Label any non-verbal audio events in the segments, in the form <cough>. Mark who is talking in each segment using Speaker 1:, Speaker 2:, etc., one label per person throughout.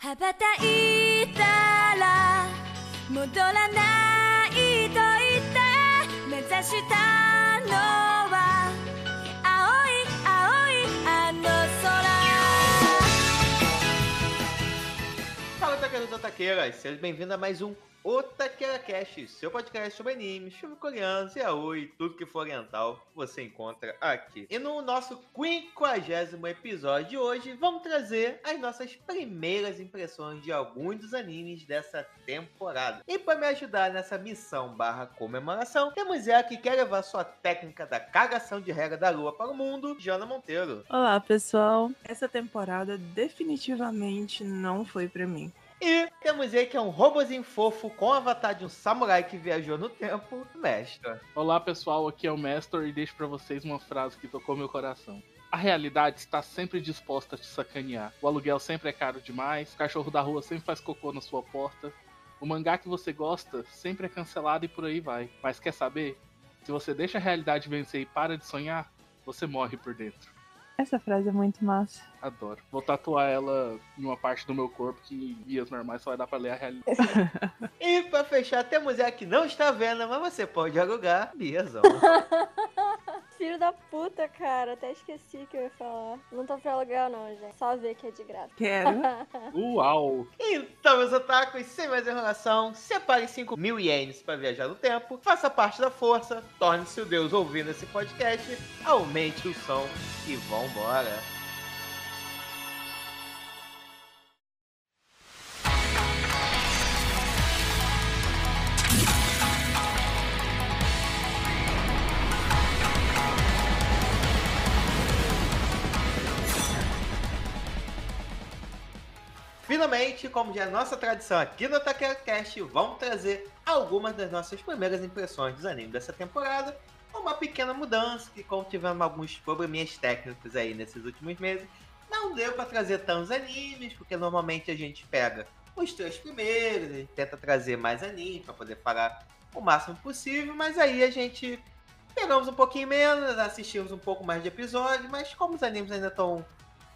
Speaker 1: 羽ばたいたら戻らないと言って目指したのは
Speaker 2: Fala, taqueiros e otaqueiras! Sejam bem-vindos a mais um Otaqueira Cast, seu podcast sobre animes, filmes coreanos e aoi, tudo que for oriental, você encontra aqui. E no nosso 50 episódio de hoje, vamos trazer as nossas primeiras impressões de alguns dos animes dessa temporada. E para me ajudar nessa missão barra comemoração, temos ela que quer levar sua técnica da cagação de regra da lua para o mundo, Jana Monteiro.
Speaker 3: Olá, pessoal. Essa temporada definitivamente não foi pra mim.
Speaker 2: E temos ele que é um robozinho fofo com o avatar de um samurai que viajou no tempo, mestre.
Speaker 4: Olá pessoal, aqui é o Mestor e deixo pra vocês uma frase que tocou meu coração. A realidade está sempre disposta a te sacanear. O aluguel sempre é caro demais, o cachorro da rua sempre faz cocô na sua porta. O mangá que você gosta sempre é cancelado e por aí vai. Mas quer saber? Se você deixa a realidade vencer e para de sonhar, você morre por dentro.
Speaker 3: Essa frase é muito massa.
Speaker 4: Adoro. Vou tatuar ela em uma parte do meu corpo que em vias normais só vai dar pra ler a realidade. <laughs>
Speaker 2: E pra fechar, temos ela que não está vendo, mas você pode alugar, Biazão. <laughs>
Speaker 5: Filho da puta, cara. Até esqueci que eu ia falar. Não tô pra alugar, não, gente. Só ver que é de graça.
Speaker 3: Quero. <laughs>
Speaker 4: Uau!
Speaker 2: Então, meus otakus, sem mais enrolação, separe 5 mil ienes para viajar no tempo, faça parte da força, torne-se o Deus ouvindo esse podcast, aumente o som e vambora. Finalmente, como já é nossa tradição aqui no TaqueraCast, vamos trazer algumas das nossas primeiras impressões dos animes dessa temporada. Uma pequena mudança, que como tivemos alguns probleminhas técnicos aí nesses últimos meses, não deu para trazer tantos animes, porque normalmente a gente pega os três primeiros, a gente tenta trazer mais animes para poder falar o máximo possível, mas aí a gente pegamos um pouquinho menos, assistimos um pouco mais de episódios, mas como os animes ainda estão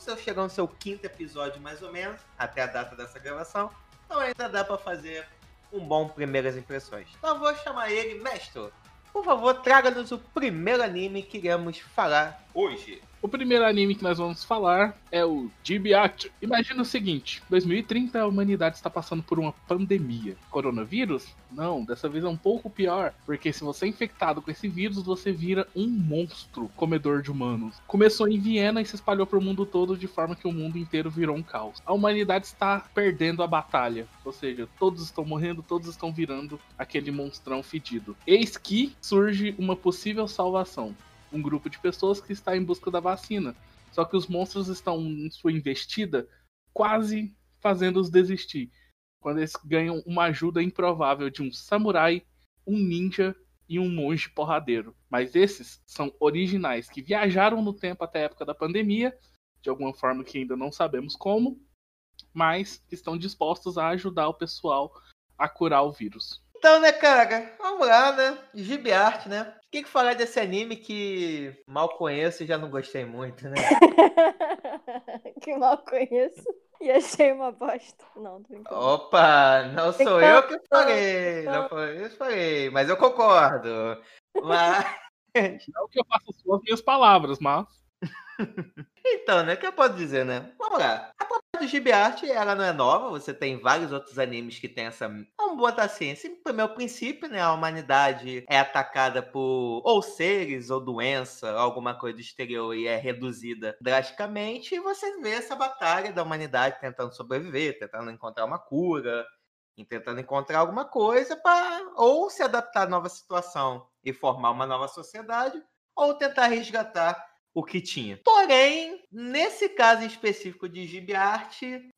Speaker 2: se chegar no seu quinto episódio, mais ou menos, até a data dessa gravação, então ainda dá pra fazer um bom primeiras impressões. Então vou chamar ele, mestre. Por favor, traga-nos o primeiro anime que iremos falar hoje.
Speaker 4: O primeiro anime que nós vamos falar é o Jibiat. Imagina o seguinte: 2030 a humanidade está passando por uma pandemia. Coronavírus? Não, dessa vez é um pouco pior, porque se você é infectado com esse vírus, você vira um monstro comedor de humanos. Começou em Viena e se espalhou para o mundo todo de forma que o mundo inteiro virou um caos. A humanidade está perdendo a batalha, ou seja, todos estão morrendo, todos estão virando aquele monstrão fedido. Eis que surge uma possível salvação um grupo de pessoas que está em busca da vacina. Só que os monstros estão em sua investida quase fazendo-os desistir. Quando eles ganham uma ajuda improvável de um samurai, um ninja e um monge porradeiro. Mas esses são originais, que viajaram no tempo até a época da pandemia, de alguma forma que ainda não sabemos como, mas estão dispostos a ajudar o pessoal a curar o vírus.
Speaker 2: Então, né, cara, vamos lá, né? Gibi Art, né? O que, que falar desse anime que mal conheço e já não gostei muito, né? <laughs>
Speaker 5: que mal conheço. E achei uma bosta. Não, tô brincando.
Speaker 2: Opa, não sou eu que falei, não foi eu que falei, mas eu concordo. Mas, <laughs>
Speaker 4: Não que eu faça suas minhas palavras, mas. <laughs>
Speaker 2: então, né, o que eu posso dizer, né? Vamos lá. A do Gibi ela não é nova, você tem vários outros animes que tem essa... Vamos botar assim, esse primeiro princípio, né, a humanidade é atacada por ou seres ou doença, alguma coisa do exterior e é reduzida drasticamente, e você vê essa batalha da humanidade tentando sobreviver, tentando encontrar uma cura, tentando encontrar alguma coisa para ou se adaptar à nova situação e formar uma nova sociedade, ou tentar resgatar o que tinha. Porém, nesse caso específico de Gibi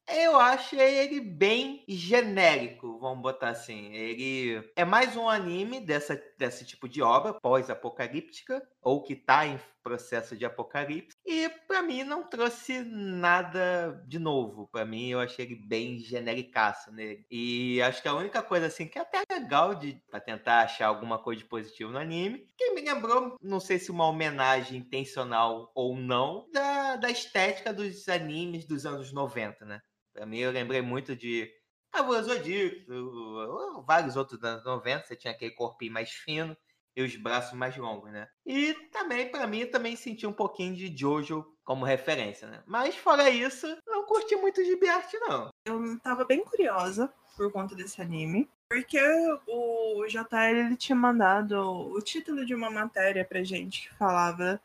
Speaker 2: eu achei ele bem genérico, vamos botar assim. Ele é mais um anime dessa, desse tipo de obra pós-apocalíptica, ou que tá em processo de apocalipse, e pra mim não trouxe nada de novo. Pra mim eu achei ele bem genericaço nele. E acho que a única coisa assim que é até legal de para tentar achar alguma coisa de positivo no anime, que me lembrou, não sei se uma homenagem intencional ou não, da, da estética dos animes dos anos 90, né? Pra mim, eu lembrei muito de Cavaleiro Zodíaco, vários outros anos 90, você tinha aquele corpinho mais fino e os braços mais longos, né? E também, para mim, também senti um pouquinho de Jojo como referência, né? Mas fora isso, não curti muito de não.
Speaker 3: Eu tava bem curiosa por conta desse anime. Porque o JL ele tinha mandado o título de uma matéria pra gente que falava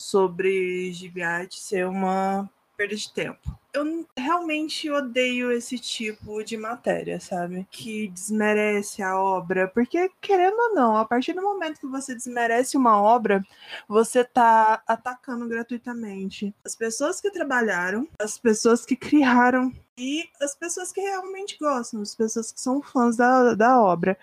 Speaker 3: sobre Gibiart ser uma perda de tempo. Eu realmente odeio esse tipo de matéria, sabe? Que desmerece a obra. Porque, querendo ou não, a partir do momento que você desmerece uma obra, você tá atacando gratuitamente as pessoas que trabalharam, as pessoas que criaram e as pessoas que realmente gostam, as pessoas que são fãs da, da obra.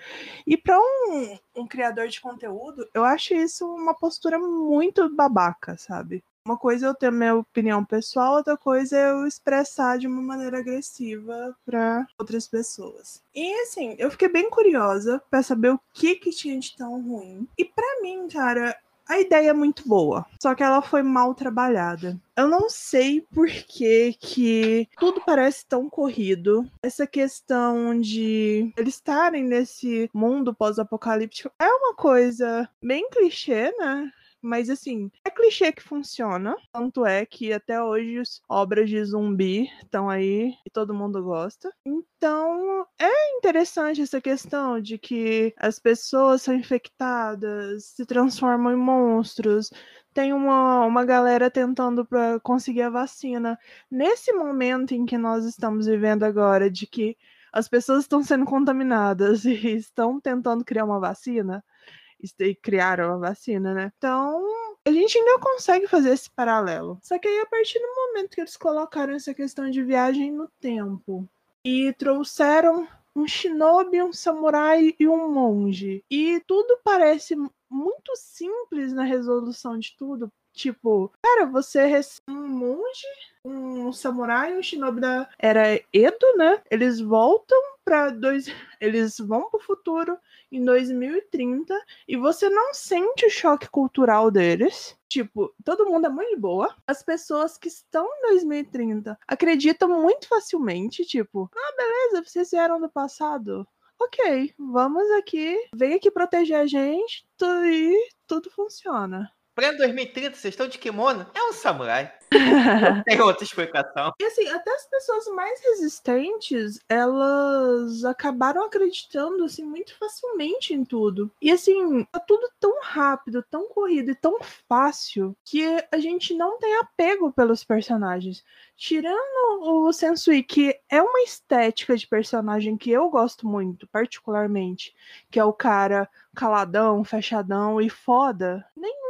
Speaker 3: E para um, um criador de conteúdo, eu acho isso uma postura muito babaca, sabe? Uma coisa é eu ter minha opinião pessoal, outra coisa é eu expressar de uma maneira agressiva para outras pessoas. E assim, eu fiquei bem curiosa para saber o que que tinha de tão ruim. E para mim, cara, a ideia é muito boa, só que ela foi mal trabalhada. Eu não sei por que, que tudo parece tão corrido. Essa questão de eles estarem nesse mundo pós-apocalíptico é uma coisa bem clichê, né? Mas assim, é clichê que funciona. Tanto é que até hoje obras de zumbi estão aí e todo mundo gosta. Então, é interessante essa questão de que as pessoas são infectadas, se transformam em monstros, tem uma, uma galera tentando para conseguir a vacina. Nesse momento em que nós estamos vivendo agora, de que as pessoas estão sendo contaminadas <laughs> e estão tentando criar uma vacina, e criaram a vacina, né? Então, a gente ainda consegue fazer esse paralelo. Só que aí, a partir do momento que eles colocaram essa questão de viagem no tempo e trouxeram um shinobi, um samurai e um monge, e tudo parece muito simples na resolução de tudo. Tipo, cara, você recebe um monge, um samurai, um shinobi da era Edo, né? Eles voltam para dois, <laughs> eles vão pro futuro em 2030 e você não sente o choque cultural deles. Tipo, todo mundo é muito boa. As pessoas que estão em 2030 acreditam muito facilmente, tipo, ah, beleza, vocês vieram do passado. Ok, vamos aqui, vem aqui proteger a gente e tudo funciona.
Speaker 2: Pra 2030, vocês estão de kimono? É um samurai. Não <laughs> tem outra explicação.
Speaker 3: E assim, até as pessoas mais resistentes, elas acabaram acreditando, assim, muito facilmente em tudo. E assim, tá tudo tão rápido, tão corrido e tão fácil que a gente não tem apego pelos personagens. Tirando o Sensui, que é uma estética de personagem que eu gosto muito, particularmente, que é o cara caladão, fechadão e foda, outro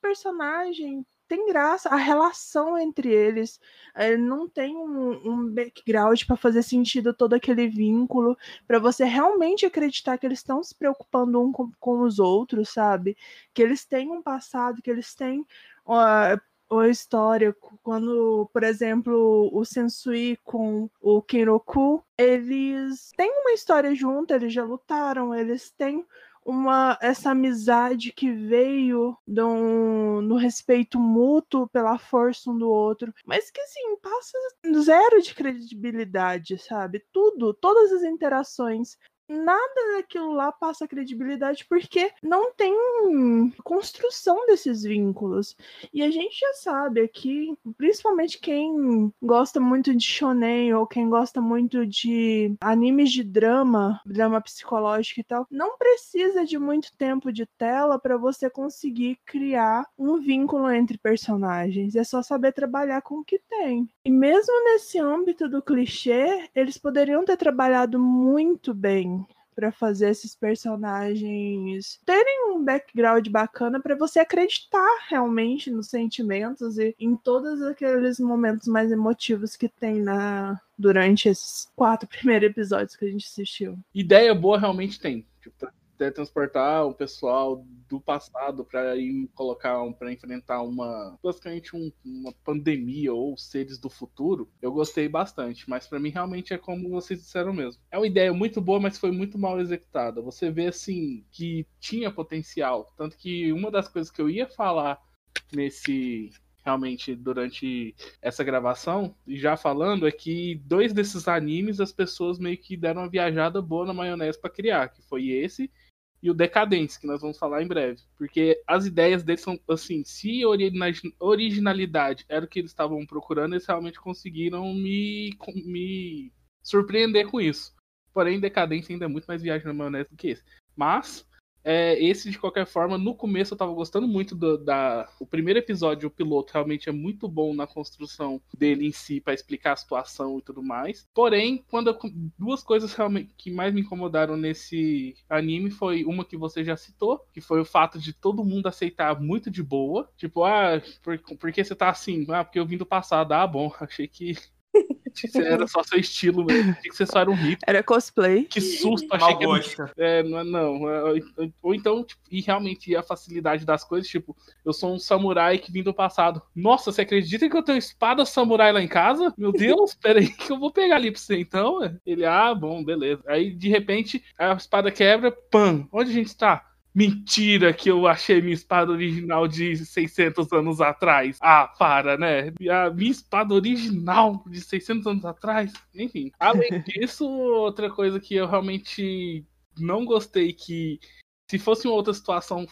Speaker 3: personagem tem graça. A relação entre eles eh, não tem um, um background para fazer sentido todo aquele vínculo, para você realmente acreditar que eles estão se preocupando um com, com, os outros, sabe? Que eles têm um passado, que eles têm. Uh, a história, quando, por exemplo, o Sensui com o Kenroku, eles têm uma história junto, eles já lutaram, eles têm uma essa amizade que veio do, no respeito mútuo pela força um do outro, mas que assim passa zero de credibilidade, sabe? Tudo, todas as interações nada daquilo lá passa credibilidade porque não tem construção desses vínculos. E a gente já sabe aqui, principalmente quem gosta muito de shonen ou quem gosta muito de animes de drama, drama psicológico e tal, não precisa de muito tempo de tela para você conseguir criar um vínculo entre personagens. É só saber trabalhar com o que tem. E mesmo nesse âmbito do clichê, eles poderiam ter trabalhado muito bem para fazer esses personagens terem um background bacana para você acreditar realmente nos sentimentos e em todos aqueles momentos mais emotivos que tem na durante esses quatro <laughs> primeiros episódios que a gente assistiu.
Speaker 4: Ideia boa realmente tem. Tipo, transportar o pessoal do passado para ir colocar para enfrentar uma basicamente um, uma pandemia ou seres do futuro, eu gostei bastante. Mas para mim realmente é como vocês disseram mesmo. É uma ideia muito boa, mas foi muito mal executada. Você vê assim que tinha potencial, tanto que uma das coisas que eu ia falar nesse realmente durante essa gravação, já falando, é que dois desses animes as pessoas meio que deram uma viajada boa na maionese para criar, que foi esse e o Decadence, que nós vamos falar em breve. Porque as ideias deles são, assim, se originalidade era o que eles estavam procurando, eles realmente conseguiram me, me surpreender com isso. Porém, Decadência ainda é muito mais viagem na maionese do que esse. Mas, é, esse, de qualquer forma, no começo eu tava gostando muito do, da. O primeiro episódio, o piloto, realmente é muito bom na construção dele em si, para explicar a situação e tudo mais. Porém, quando eu, duas coisas realmente que mais me incomodaram nesse anime foi uma que você já citou, que foi o fato de todo mundo aceitar muito de boa. Tipo, ah, por, por que você tá assim? Ah, porque eu vim do passado. Ah, bom, <laughs> achei que era só seu estilo mesmo. Achei que você só era um rico.
Speaker 3: Era cosplay.
Speaker 4: Que susto, achei que era. É, não, não. Ou então, tipo, e realmente a facilidade das coisas, tipo, eu sou um samurai que vim do passado. Nossa, você acredita que eu tenho espada samurai lá em casa? Meu Deus, <laughs> peraí que eu vou pegar ali pra você então. Ele, ah, bom, beleza. Aí, de repente, a espada quebra, pam, onde a gente tá? Mentira que eu achei minha espada original de 600 anos atrás. Ah, para, né? A minha espada original de 600 anos atrás. Enfim, além <laughs> disso, outra coisa que eu realmente não gostei que se fosse uma outra situação,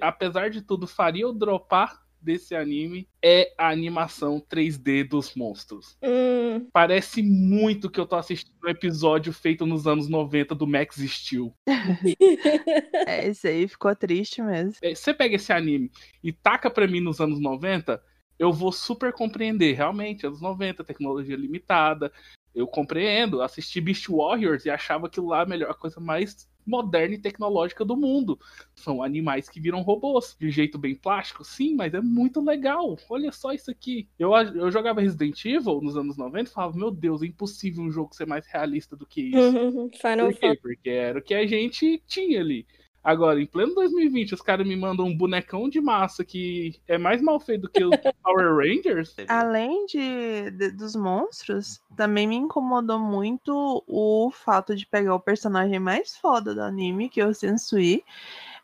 Speaker 4: apesar de tudo, faria eu dropar desse anime é a animação 3D dos monstros.
Speaker 5: Hum.
Speaker 4: Parece muito que eu tô assistindo um episódio feito nos anos 90 do Max Steel. <laughs>
Speaker 3: é, esse aí ficou triste mesmo.
Speaker 4: É, você pega esse anime e taca pra mim nos anos 90, eu vou super compreender. Realmente, anos 90, tecnologia limitada. Eu compreendo. Assisti Beast Warriors e achava aquilo lá a melhor coisa mais moderna e tecnológica do mundo. São animais que viram robôs, de jeito bem plástico, sim, mas é muito legal. Olha só isso aqui. Eu, eu jogava Resident Evil nos anos 90 e falava, meu Deus, é impossível um jogo ser mais realista do que isso.
Speaker 5: Final
Speaker 4: Por quê? Porque era o que a gente tinha ali. Agora, em pleno 2020, os caras me mandam um bonecão de massa que é mais mal feito do que os <laughs> Power Rangers.
Speaker 3: Além de, de, dos monstros, também me incomodou muito o fato de pegar o personagem mais foda do anime, que é o Sensui,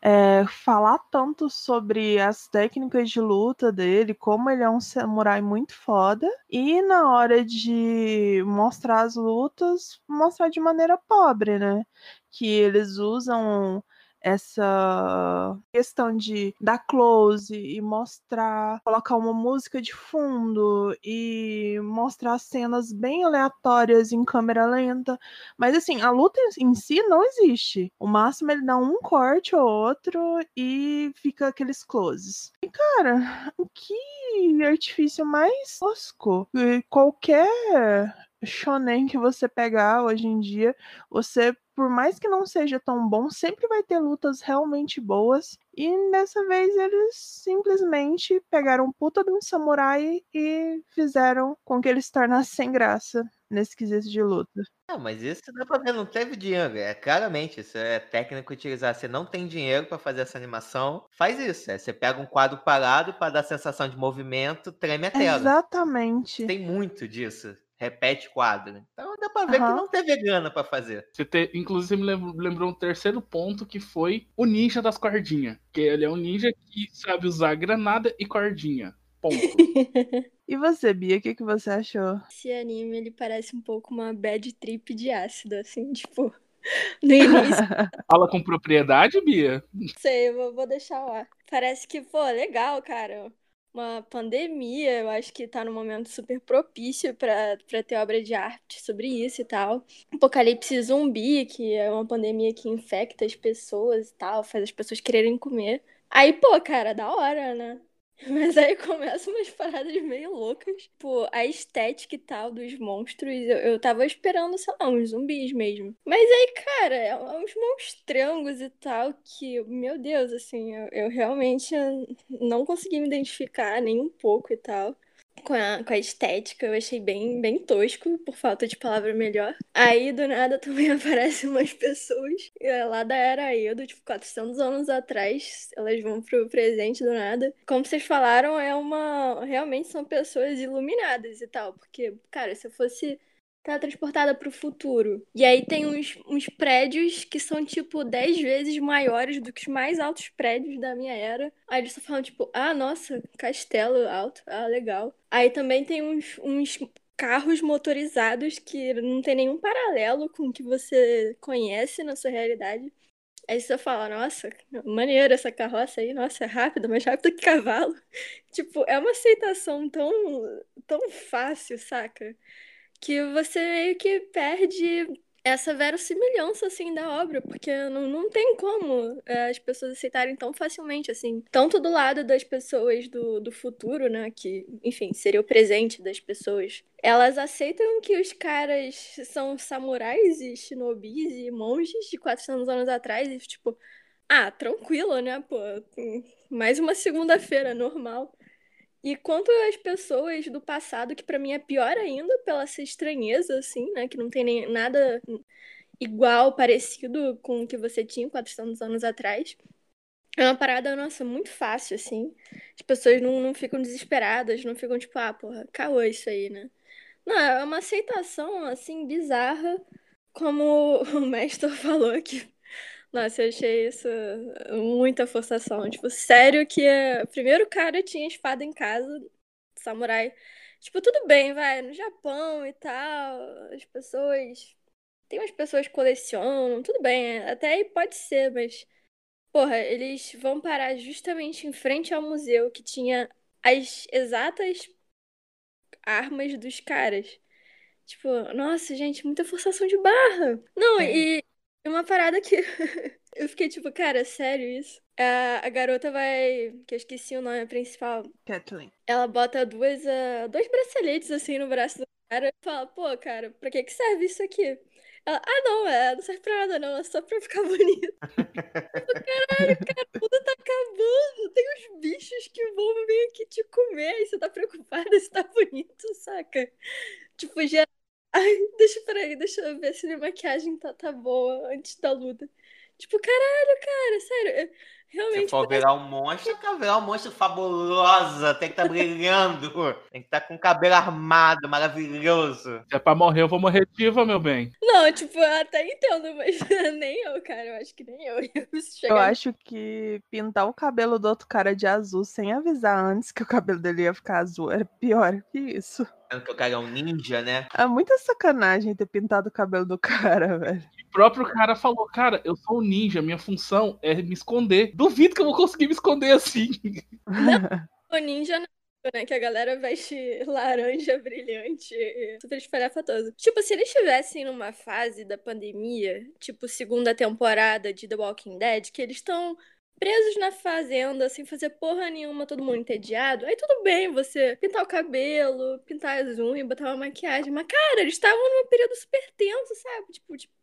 Speaker 3: é, falar tanto sobre as técnicas de luta dele, como ele é um samurai muito foda, e na hora de mostrar as lutas, mostrar de maneira pobre, né? Que eles usam essa questão de dar close e mostrar, colocar uma música de fundo e mostrar cenas bem aleatórias em câmera lenta. Mas assim, a luta em si não existe. O máximo ele dá um corte ou outro e fica aqueles closes. E cara, que artifício mais tosco. Qualquer shonen que você pegar hoje em dia, você por mais que não seja tão bom, sempre vai ter lutas realmente boas. E dessa vez eles simplesmente pegaram um puta de um samurai e fizeram com que ele se tornasse sem graça nesse quesito de luta.
Speaker 2: Não, mas isso dá pra ver, não teve dinheiro. É claramente, isso é técnico utilizar. Você não tem dinheiro para fazer essa animação, faz isso. É, você pega um quadro parado para dar sensação de movimento, treme a tela.
Speaker 3: Exatamente.
Speaker 2: Tem muito disso repete quadro. Então dá pra ver uhum. que não teve grana para fazer.
Speaker 4: Você te, inclusive me lembrou um terceiro ponto que foi o ninja das cordinhas. Que ele é um ninja que sabe usar granada e cordinha. Ponto. <laughs>
Speaker 3: e você, Bia, o que, que você achou?
Speaker 5: Esse anime, ele parece um pouco uma bad trip de ácido, assim, <laughs> tipo, no início. <laughs>
Speaker 4: Fala com propriedade, Bia?
Speaker 5: Sei, eu vou, vou deixar lá. Parece que, pô, legal, cara uma pandemia, eu acho que tá num momento super propício para ter obra de arte sobre isso e tal. Apocalipse zumbi, que é uma pandemia que infecta as pessoas e tal, faz as pessoas quererem comer. Aí, pô, cara, da hora, né? <laughs> Mas aí começam umas paradas meio loucas. Tipo, a estética e tal dos monstros, eu, eu tava esperando, sei lá, uns zumbis mesmo. Mas aí, cara, é uns monstrangos e tal que, meu Deus, assim, eu, eu realmente não consegui me identificar nem um pouco e tal com a, com a estética, eu achei bem, bem tosco, por falta de palavra melhor. Aí, do nada, <laughs> também aparecem umas pessoas é lá da Era Edo, tipo, 400 anos atrás, elas vão pro presente do nada. Como vocês falaram, é uma... Realmente são pessoas iluminadas e tal, porque, cara, se eu fosse teletransportada pro futuro. E aí tem uns, uns prédios que são, tipo, 10 vezes maiores do que os mais altos prédios da minha era. Aí eles estão falando, tipo, ah, nossa, castelo alto, ah, legal. Aí também tem uns, uns carros motorizados que não tem nenhum paralelo com o que você conhece na sua realidade. Aí você fala, nossa, maneiro essa carroça aí, nossa, é rápida, mais rápida que cavalo. <laughs> Tipo, é uma aceitação tão, tão fácil, saca? Que você meio que perde essa verossimilhança, assim, da obra, porque não, não tem como é, as pessoas aceitarem tão facilmente, assim. Tanto do lado das pessoas do, do futuro, né, que, enfim, seria o presente das pessoas. Elas aceitam que os caras são samurais e shinobis e monges de 400 anos atrás e, tipo, ah, tranquilo, né, pô, mais uma segunda-feira, normal. E quanto às pessoas do passado, que para mim é pior ainda pela essa estranheza, assim, né? Que não tem nem nada igual, parecido com o que você tinha 400 anos atrás. É uma parada, nossa, muito fácil, assim. As pessoas não, não ficam desesperadas, não ficam tipo, ah, porra, caô isso aí, né? Não, é uma aceitação, assim, bizarra, como <laughs> o mestre falou, que nossa, eu achei isso muita forçação. Tipo, sério que o primeiro cara tinha espada em casa, samurai. Tipo, tudo bem, vai, no Japão e tal, as pessoas. Tem umas pessoas que colecionam, tudo bem, até aí pode ser, mas. Porra, eles vão parar justamente em frente ao museu que tinha as exatas armas dos caras. Tipo, nossa, gente, muita forçação de barra. Não, é. e é uma parada que <laughs> eu fiquei tipo, cara, sério isso? A, a garota vai. Que eu esqueci o nome principal.
Speaker 3: Kathleen.
Speaker 5: Ela bota duas, uh, dois braceletes assim no braço do cara e fala, pô, cara, pra que, que serve isso aqui? Ela, ah, não, é, não serve pra nada, não, é só pra ficar <laughs> bonito. Caralho, cara, o mundo tá acabando. Tem uns bichos que vão vir aqui te comer e você tá preocupada se tá bonito, saca? Tipo, já Ai, deixa, peraí, deixa eu ver se minha maquiagem tá, tá boa antes da luta. Tipo, caralho, cara, sério. Realmente. Se
Speaker 2: for virar um monstro, quer virar um monstro fabulosa. Tem que estar tá brilhando. Tem que estar tá com o cabelo armado, maravilhoso.
Speaker 4: Se é pra morrer, eu vou morrer viva, meu bem.
Speaker 5: Não, tipo, eu até entendo, mas <laughs> nem eu, cara. Eu acho que nem eu. <laughs>
Speaker 3: Eu acho que pintar o cabelo do outro cara de azul sem avisar antes que o cabelo dele ia ficar azul era pior que isso.
Speaker 2: Que o cara é um ninja, né?
Speaker 3: É muita sacanagem ter pintado o cabelo do cara, <laughs> velho.
Speaker 4: Próprio cara falou, cara, eu sou um ninja, minha função é me esconder. Duvido que eu vou conseguir me esconder assim.
Speaker 5: O ninja não né? Que a galera veste laranja brilhante, super espalhafatoso. Tipo, se eles estivessem numa fase da pandemia, tipo segunda temporada de The Walking Dead, que eles estão presos na fazenda, sem fazer porra nenhuma, todo mundo entediado. Aí tudo bem você pintar o cabelo, pintar as unhas, botar uma maquiagem. Mas, cara, eles estavam num período super tenso, sabe? Tipo, tipo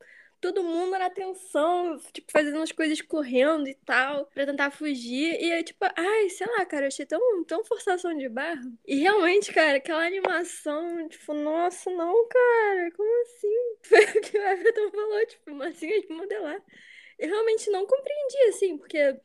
Speaker 5: todo mundo na tensão, tipo, fazendo as coisas correndo e tal, pra tentar fugir. E aí, tipo, ai, sei lá, cara, eu achei tão, tão forçação de barra. E realmente, cara, aquela animação, tipo, nossa, não, cara, como assim? <laughs> Foi o que o Everton falou, tipo, massinha de modelar. Eu realmente não compreendi, assim, porque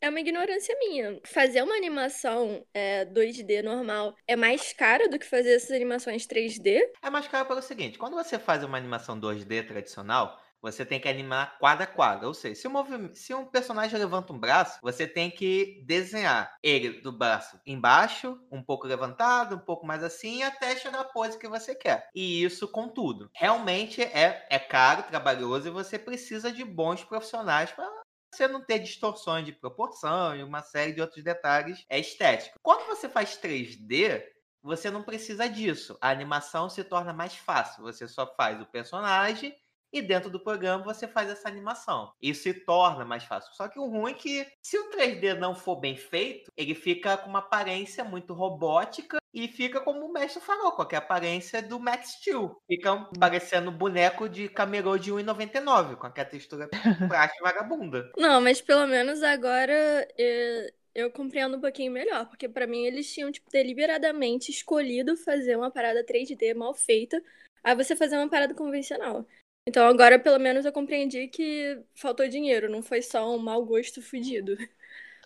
Speaker 5: é uma ignorância minha. Fazer uma animação é, 2D normal é mais caro do que fazer essas animações 3D?
Speaker 2: É mais caro pelo seguinte: quando você faz uma animação 2D tradicional, você tem que animar quadro a quadro. Ou seja, se um, se um personagem levanta um braço, você tem que desenhar ele do braço embaixo, um pouco levantado, um pouco mais assim, até chegar à pose que você quer. E isso com tudo. Realmente é, é caro, trabalhoso e você precisa de bons profissionais para você não ter distorções de proporção e uma série de outros detalhes é estético. Quando você faz 3D, você não precisa disso. A animação se torna mais fácil. Você só faz o personagem e dentro do programa você faz essa animação. Isso se torna mais fácil. Só que o ruim é que se o 3D não for bem feito, ele fica com uma aparência muito robótica e fica como o mestre falou, com a aparência do Max Steel. Fica parecendo boneco de camelô de 1,99, com aquela textura <laughs> prática vagabunda.
Speaker 5: Não, mas pelo menos agora eu, eu compreendo um pouquinho melhor, porque para mim eles tinham tipo, deliberadamente escolhido fazer uma parada 3D mal feita, a você fazer uma parada convencional. Então agora pelo menos eu compreendi que faltou dinheiro, não foi só um mau gosto fudido.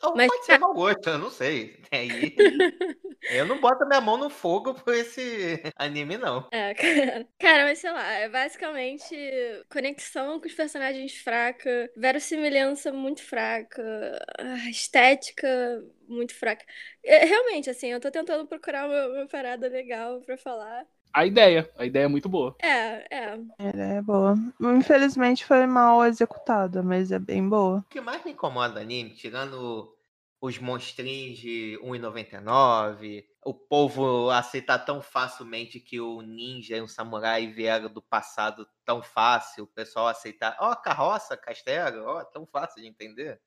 Speaker 2: Ou
Speaker 5: Mas-
Speaker 2: pode ser mau gosto, eu não sei. Aí, <laughs> eu não boto minha mão no fogo por esse anime, não.
Speaker 5: É, cara. <laughs> Cara, mas sei lá, é basicamente conexão com os personagens fraca, verossimilhança muito fraca, ah, estética muito fraca. É, realmente, assim, eu tô tentando procurar uma, uma parada legal pra falar.
Speaker 4: A ideia, a ideia é muito boa.
Speaker 5: É, é.
Speaker 3: Ela é boa. Infelizmente foi mal executada, mas é bem boa.
Speaker 2: O que mais me incomoda anime, tirando os monstrinhos de 1,99, o povo aceitar tão facilmente que o ninja e o samurai vieram do passado tão fácil, o pessoal aceitar, ó, carroça, castelo, ó, tão fácil de entender.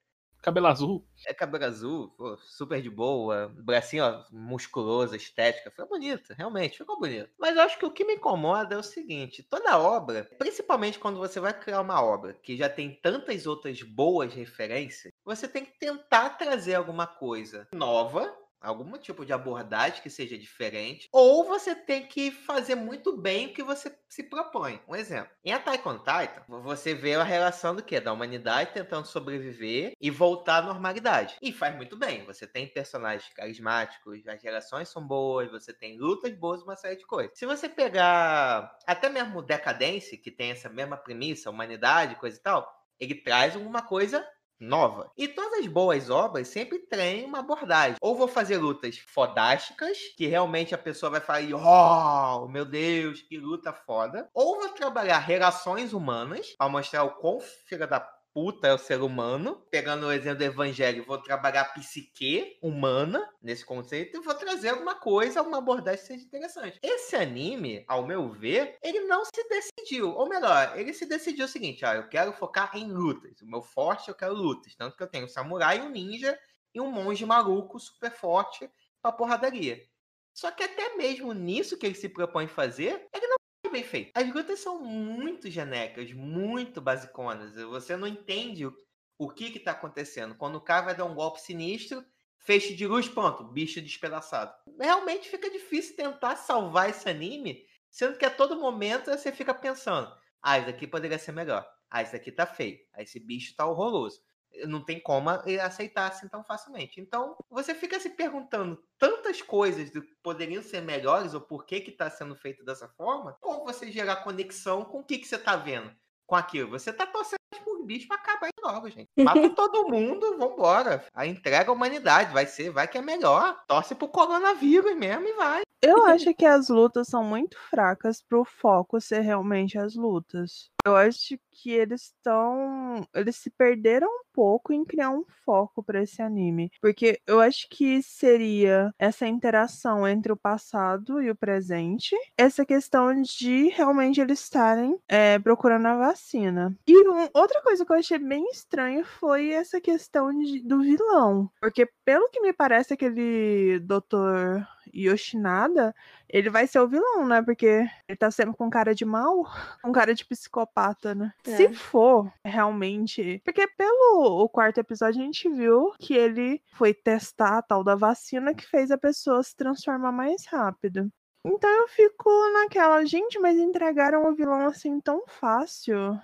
Speaker 4: Cabelo azul.
Speaker 2: É cabelo azul, super de boa, bracinho ó, musculoso, estética, foi bonito, realmente, ficou bonito. Mas eu acho que o que me incomoda é o seguinte, toda obra, principalmente quando você vai criar uma obra que já tem tantas outras boas referências, você tem que tentar trazer alguma coisa nova, algum tipo de abordagem que seja diferente, ou você tem que fazer muito bem o que você se propõe. Um exemplo, em Attack on Titan, você vê a relação do que? Da humanidade tentando sobreviver e voltar à normalidade. E faz muito bem, você tem personagens carismáticos, as relações são boas, você tem lutas boas, uma série de coisas. Se você pegar até mesmo Decadence, que tem essa mesma premissa, humanidade, coisa e tal, ele traz alguma coisa nova. E todas as boas obras sempre têm uma abordagem. Ou vou fazer lutas fodásticas, que realmente a pessoa vai falar, oh, meu Deus, que luta foda. Ou vou trabalhar relações humanas, para mostrar o quão filha da puta é o ser humano. Pegando o exemplo do evangelho, vou trabalhar a psique humana nesse conceito e vou trazer alguma coisa, uma abordagem que seja interessante. Esse anime, ao meu ver, ele não se decidiu. Ou melhor, ele se decidiu o seguinte: ah, eu quero focar em lutas. O meu forte eu quero lutas. Tanto que eu tenho um samurai, um ninja e um monge maluco super forte pra porradaria. Só que até mesmo nisso que ele se propõe fazer, ele não bem feito. As lutas são muito genéricas, muito basiconas. Você não entende o, o que que tá acontecendo. Quando o cara vai dar um golpe sinistro, feixe de luz, pronto, bicho despedaçado. Realmente fica difícil tentar salvar esse anime, sendo que a todo momento você fica pensando, ah, isso aqui poderia ser melhor. Ah, isso aqui tá feio. Ah, esse bicho tá horroroso. Não tem como ele aceitar assim tão facilmente. Então, você fica se perguntando tantas coisas que poderiam ser melhores ou por que que tá sendo feito dessa forma, como você gerar conexão com o que que você tá vendo com aquilo. Você tá torcendo por bicho pra acabar logo, gente. Mata <laughs> todo mundo, vambora. A entrega à humanidade vai ser, vai que é melhor. Torce pro coronavírus mesmo e vai.
Speaker 3: Eu <laughs> acho que as lutas são muito fracas pro foco ser realmente as lutas. Eu acho que eles estão. Eles se perderam um pouco em criar um foco para esse anime. Porque eu acho que seria essa interação entre o passado e o presente. Essa questão de realmente eles estarem é, procurando a vacina. E um- outra coisa que eu achei bem estranho foi essa questão de- do vilão. Porque, pelo que me parece, aquele doutor Yoshinada, ele vai ser o vilão, né? Porque ele tá sempre com cara de mal, <laughs> com cara de psicopata, né?
Speaker 5: É.
Speaker 3: Se for realmente. Porque pelo o quarto episódio a gente viu que ele foi testar a tal da vacina que fez a pessoa se transformar mais rápido. Então eu fico naquela, gente, mas entregaram o vilão assim tão fácil.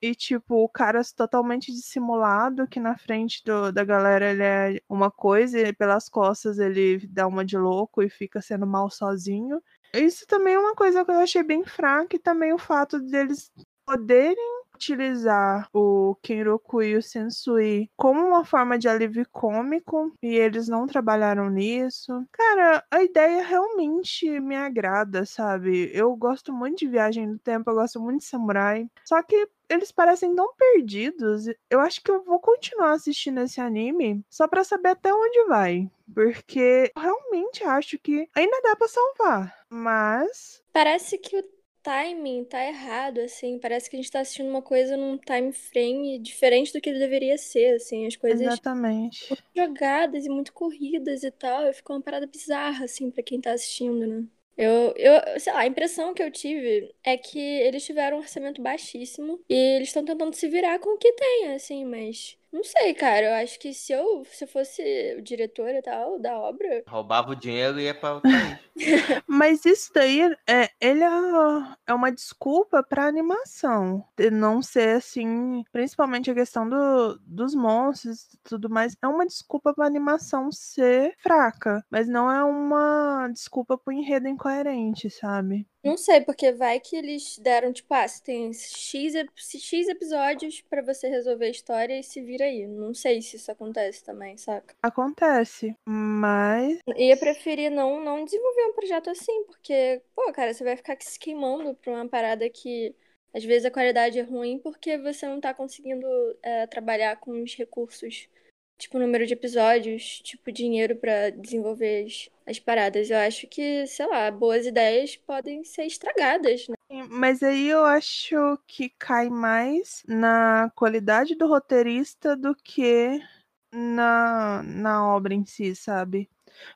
Speaker 3: E, tipo, o cara totalmente dissimulado, que na frente do- da galera ele é uma coisa, e pelas costas ele dá uma de louco e fica sendo mal sozinho. Isso também é uma coisa que eu achei bem fraca, e também o fato deles poderem utilizar o Kenroku e o Sensui como uma forma de alívio cômico e eles não trabalharam nisso. Cara, a ideia realmente me agrada, sabe? Eu gosto muito de viagem no tempo, eu gosto muito de samurai. Só que eles parecem tão perdidos. Eu acho que eu vou continuar assistindo esse anime só pra saber até onde vai. Porque eu realmente acho que ainda dá pra salvar. Mas
Speaker 5: Parece que o timing tá errado, assim. Parece que a gente tá assistindo uma coisa num time frame diferente do que deveria ser, assim. As coisas
Speaker 3: exatamente.
Speaker 5: jogadas e muito corridas e tal. E ficou uma parada bizarra, assim, pra quem tá assistindo, né? Eu, eu, sei lá, a impressão que eu tive é que eles tiveram um orçamento baixíssimo e eles estão tentando se virar com o que tem, assim, mas Não sei, cara. Eu acho que se eu, se eu fosse o diretor e tal da obra.
Speaker 2: Roubava o dinheiro e ia pra outro país. <laughs>
Speaker 3: Mas isso daí, é, ele é, é uma desculpa pra animação. De não ser assim. Principalmente a questão do, dos monstros e tudo mais. É uma desculpa pra animação ser fraca. Mas não é uma desculpa pro enredo incoerente, sabe?
Speaker 5: Não sei, porque vai que eles deram, tipo, ah, você tem X, X episódios pra você resolver a história e se vira aí. Não sei se isso acontece também, saca?
Speaker 3: Acontece. Mas.
Speaker 5: Ia preferir não, não desenvolver um projeto assim, porque, pô, cara, você vai ficar se queimando pra uma parada que às vezes a qualidade é ruim porque você não tá conseguindo é, trabalhar com os recursos, tipo número de episódios, tipo dinheiro pra desenvolver as, as paradas. Eu acho que, sei lá, boas ideias podem ser estragadas, né?
Speaker 3: Mas aí eu acho que cai mais na qualidade do roteirista do que na, na obra em si, sabe?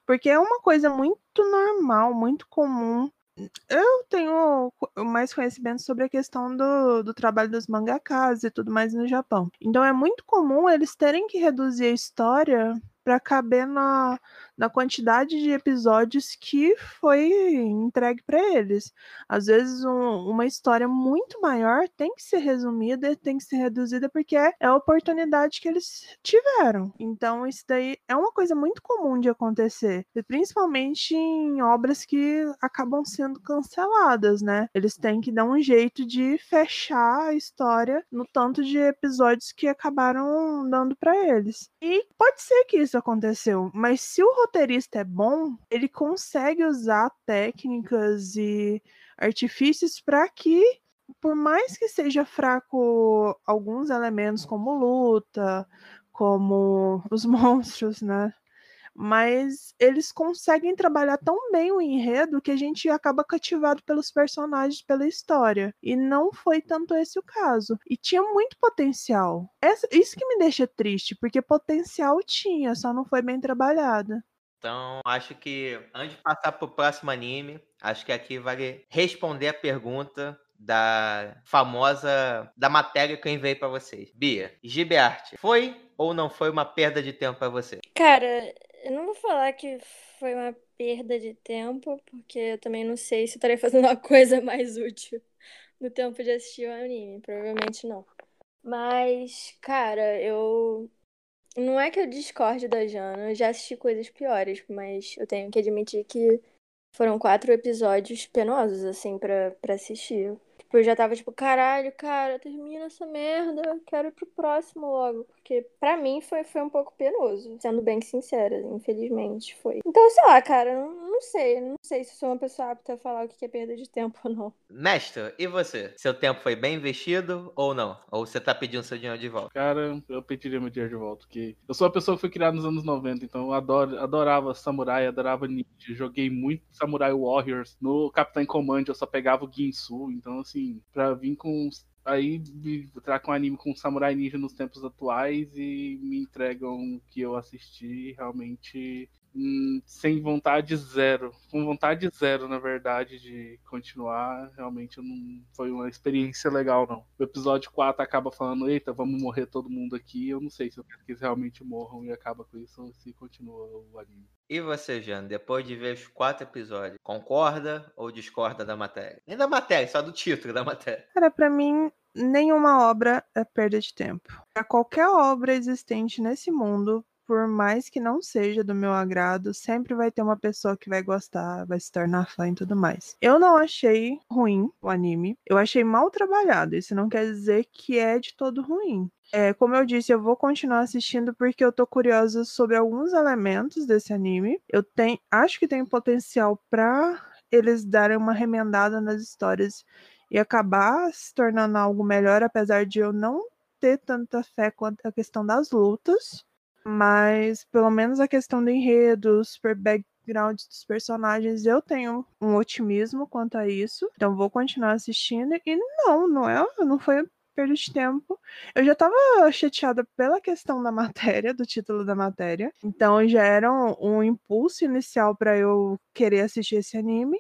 Speaker 3: Porque é uma coisa muito normal, muito comum. Eu tenho mais conhecimento sobre a questão do, do trabalho dos mangakas e tudo mais no Japão. Então é muito comum eles terem que reduzir a história para caber na, na quantidade de episódios que foi entregue para eles. Às vezes, um- uma história muito maior tem que ser resumida, tem que ser reduzida, porque é a oportunidade que eles tiveram. Então, isso daí é uma coisa muito comum de acontecer, principalmente em obras que acabam sendo canceladas, né? Eles têm que dar um jeito de fechar a história no tanto de episódios que acabaram dando para eles. E pode ser que isso aconteceu, mas se o roteirista é bom, ele consegue usar técnicas e artifícios para que, por mais que seja fraco alguns elementos como luta, como os <laughs> monstros, né? Mas eles conseguem trabalhar tão bem o enredo que a gente acaba cativado pelos personagens, pela história. E não foi tanto esse o caso. E tinha muito potencial. Essa- isso que me deixa triste, porque potencial tinha, só não foi bem trabalhada.
Speaker 2: Então, acho que antes de passar pro próximo anime, acho que aqui vale responder a pergunta da famosa da matéria que eu enviei pra vocês. Bia, Gibearte, foi ou não foi uma perda de tempo pra você?
Speaker 5: Cara, eu não vou falar que foi uma perda de tempo, porque eu também não sei se estaria fazendo uma <laughs> coisa mais útil no tempo de assistir o anime. Provavelmente não. Mas, cara, eu. Não é que eu discorde da Jana, eu já assisti coisas piores, mas eu tenho que admitir que foram quatro episódios penosos, assim, pra, pra assistir. Tipo, eu já tava tipo, caralho, cara, termina essa merda, quero ir pro próximo logo. Porque pra mim foi, foi um pouco penoso, sendo bem sincera, infelizmente foi. Então, sei lá, cara, não, não sei, não sei se eu sou uma pessoa apta a falar o que é perda de tempo ou não.
Speaker 2: Mestre, e você? Seu tempo foi bem investido ou não? Ou você tá pedindo seu dinheiro de volta?
Speaker 4: Cara, eu pediria meu dinheiro de volta, porque eu sou uma pessoa que foi criada nos anos 90, então eu adoro, adorava Samurai, adorava Ninja, joguei muito Samurai Warriors. No Capitão Command eu só pegava o Ginsu, então assim, pra vir com aí trago um anime com Samurai Ninja nos tempos atuais e me entregam o que eu assisti realmente sem vontade zero. Com vontade zero, na verdade, de continuar. Realmente não foi uma experiência legal, não. O episódio 4 acaba falando, eita, vamos morrer todo mundo aqui. Eu não sei se eu quero que eles realmente morram e acaba com isso ou se continua o anime.
Speaker 2: E você, Jana, depois de ver os quatro episódios, concorda ou discorda da matéria? Nem da matéria, só do título da matéria.
Speaker 3: Cara, pra mim, nenhuma obra é perda de tempo. Pra qualquer obra existente nesse mundo, por mais que não seja do meu agrado, sempre vai ter uma pessoa que vai gostar, vai se tornar fã e tudo mais. Eu não achei ruim o anime, eu achei mal trabalhado. Isso não quer dizer que é de todo ruim. É, como eu disse, eu vou continuar assistindo porque eu tô curiosa sobre alguns elementos desse anime. Eu tenho, acho que tem potencial pra eles darem uma remendada nas histórias e acabar se tornando algo melhor, apesar de eu não ter tanta fé quanto a questão das lutas. Mas pelo menos a questão do enredo, super background dos personagens, eu tenho um otimismo quanto a isso. Então vou continuar assistindo. E não, não é, não foi perda de tempo. Eu já tava chateada pela questão da matéria, do título da matéria. Então já era um, um impulso inicial para eu querer assistir esse anime.